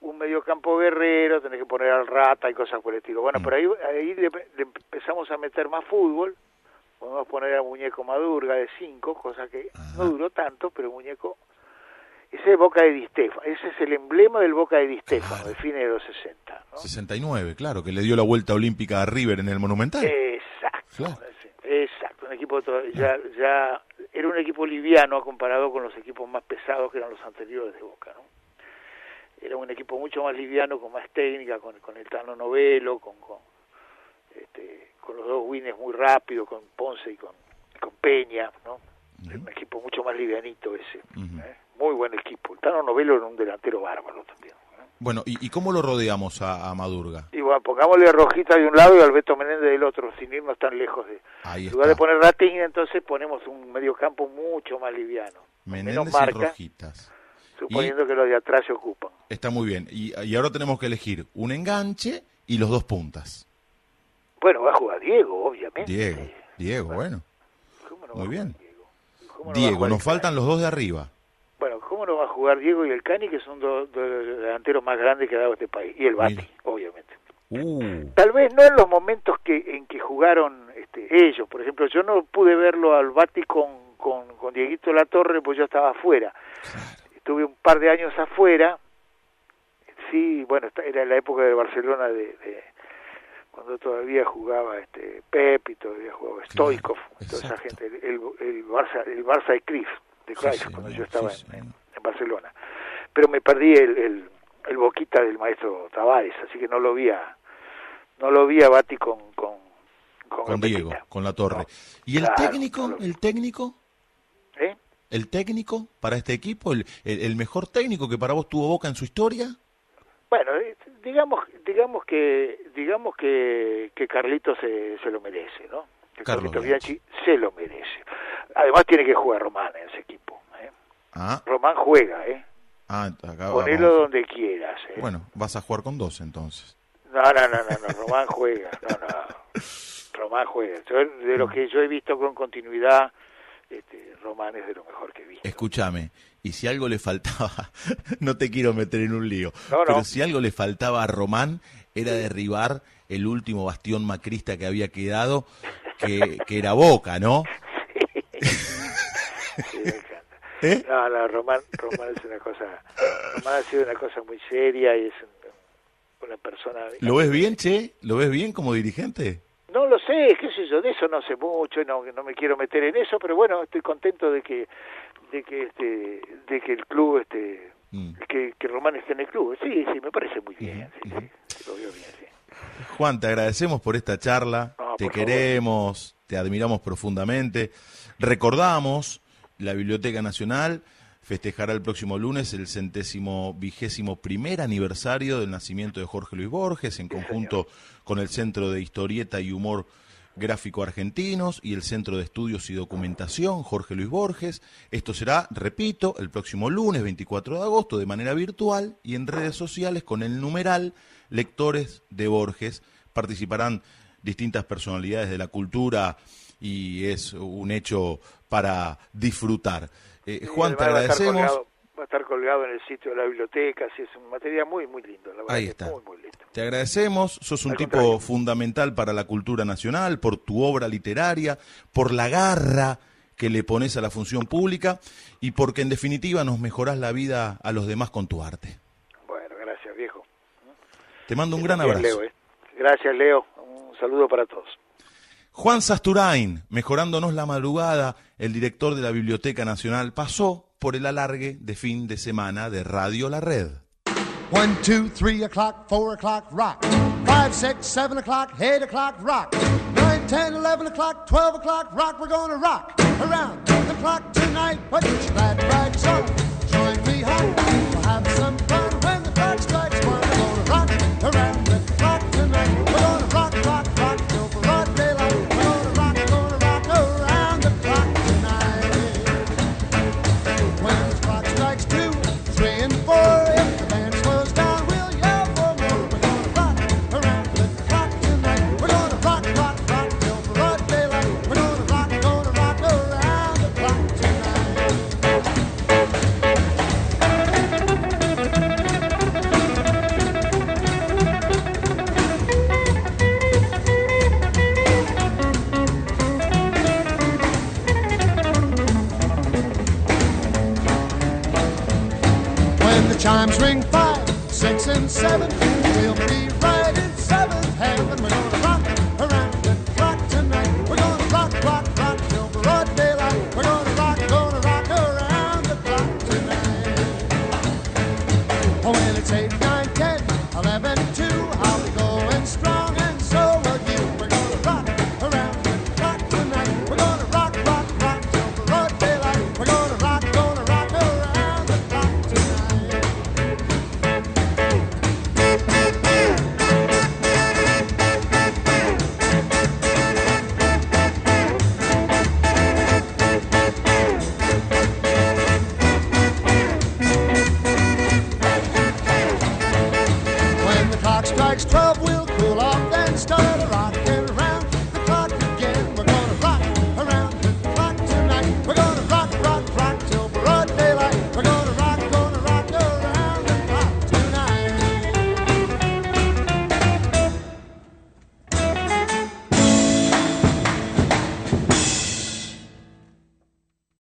un mediocampo guerrero, tenés que poner al rata y cosas por el estilo. Bueno, Mm. por ahí, ahí le, le empezamos a meter más fútbol, podemos poner a Muñeco Madurga de 5, cosa que no duró tanto, pero Muñeco, ese es Boca de Di Stéfano, ese es el emblema del Boca de Di Stéfano, Claro. de fines de los 60. ¿no? 69, claro, que le dio la vuelta olímpica a River en el Monumental. Exacto, Claro. exacto, un equipo ya, ya era un equipo liviano comparado con los equipos más pesados que eran los anteriores de Boca, ¿no? Era un equipo mucho más liviano, con más técnica, con, con el Tano Novelo, con, con, este, con los dos wins muy rápidos, con Ponce y con, con Peña, ¿no? Un equipo mucho más livianito ese. ¿eh? muy buen equipo. El Tano Novelo era un delantero bárbaro también. ¿eh? Bueno, ¿y, y cómo lo rodeamos a, a Madurga? Y bueno, pongámosle a Rojita de un lado y a Alberto Menéndez del otro, sin irnos tan lejos de... Ahí En lugar está. de poner Ratín, entonces ponemos un mediocampo mucho más liviano. Menéndez menos y marca, Rojitas. Suponiendo que los de atrás se ocupan. Está muy bien. Y, y ahora tenemos que elegir un enganche y los dos puntas. Bueno, va a jugar Diego, obviamente. Diego, Diego, bueno. ¿Cómo no Muy bien. Diego? ¿Cómo no va a Diego, jugar nos faltan los dos de arriba. Bueno, ¿cómo no va a jugar Diego y el Cani, que son dos delanteros más grandes que ha dado este país? Y el Bati, obviamente. Uh, Tal vez no en los momentos que en que jugaron este, ellos. Por ejemplo, yo no pude verlo al Bati con, con, con Dieguito La Torre, pues yo estaba afuera. Estuve un par de años afuera. Sí, bueno, era la época de Barcelona de, de- cuando todavía jugaba este Pep y todavía jugaba Stoikov, toda esa gente, el, el Barça, el Barça de Cruyff, de Sí, Cruyff, señor, cuando yo estaba sí, en- en, señor. en Barcelona. Pero me perdí el, el, el boquita del maestro Tavares, así que no lo vi a, no lo vi a Bati con con, con, con Gambetta. Diego, con la torre. No. ¿Y el Claro, técnico? no. ¿El técnico? ¿El técnico para este equipo? ¿El, el, el mejor técnico que para vos tuvo Boca en su historia? Bueno, eh, digamos digamos que digamos que, que Carlitos se, se lo merece, ¿no? Que Carlos Carlitos Bianchi. Bianchi se lo merece. Además tiene que jugar Román en ese equipo. ¿eh? Ah, Román juega, ¿eh? ah acá Ponelo vamos. donde quieras. ¿eh? Bueno, vas a jugar con dos entonces. No, no, no, no, no, Román juega, no, no, Román juega. Yo, de lo que yo he visto con continuidad, este, Román es de lo mejor que visto. Escúchame, y si algo le faltaba, no te quiero meter en un lío, No, no. pero si algo le faltaba a Román era derribar el último bastión macrista que había quedado, que, que era Boca, ¿no? Sí, me encanta. ¿Eh? No, no, Román, Román es una cosa, Román ha sido una cosa muy seria y es un, una persona... ¿Lo ves bien, Che? ¿Lo ves bien como dirigente? No lo sé, qué sé yo, de eso no sé mucho, no, no me quiero meter en eso, pero bueno, estoy contento de que de que este de que el club este Mm. que, que Román esté en el club. Sí, sí, me parece muy bien, sí, sí, lo veo bien, sí. Juan, te agradecemos por esta charla, No, te favor. queremos, te admiramos profundamente. Recordamos, la Biblioteca Nacional festejará el próximo lunes el centésimo vigésimo primer aniversario del nacimiento de Jorge Luis Borges, en conjunto con el Centro de Historieta y Humor Gráfico Argentinos y el Centro de Estudios y Documentación Jorge Luis Borges. Esto será, repito, el próximo lunes 24 de agosto de manera virtual y en redes sociales con el numeral Lectores de Borges. Participarán distintas personalidades de la cultura y es un hecho para disfrutar. Eh, Juan, te va a agradecemos. colgado- Va a estar colgado en el sitio de la biblioteca, sí, es un material muy, muy lindo, la verdad Ahí está. muy, muy lindo. Te agradecemos, sos un Al tipo contrario. fundamental para la cultura nacional, por tu obra literaria, por la garra que le pones a la función pública y porque en definitiva nos mejorás la vida a los demás con tu arte. Bueno, gracias, viejo. Te mando un gran abrazo. Leo, ¿eh? Gracias, Leo. Un saludo para todos. Juan Sasturain, mejorándonos la madrugada, el director de la Biblioteca Nacional, pasó por el alargue de fin de semana de Radio La Red. One, two, three o'clock, four o'clock, rock. Five, six, seven o'clock, eight o'clock, rock. Nine, ten, eleven o'clock, twelve o'clock, rock. We're gonna rock around the clock tonight. Put your glad rags on.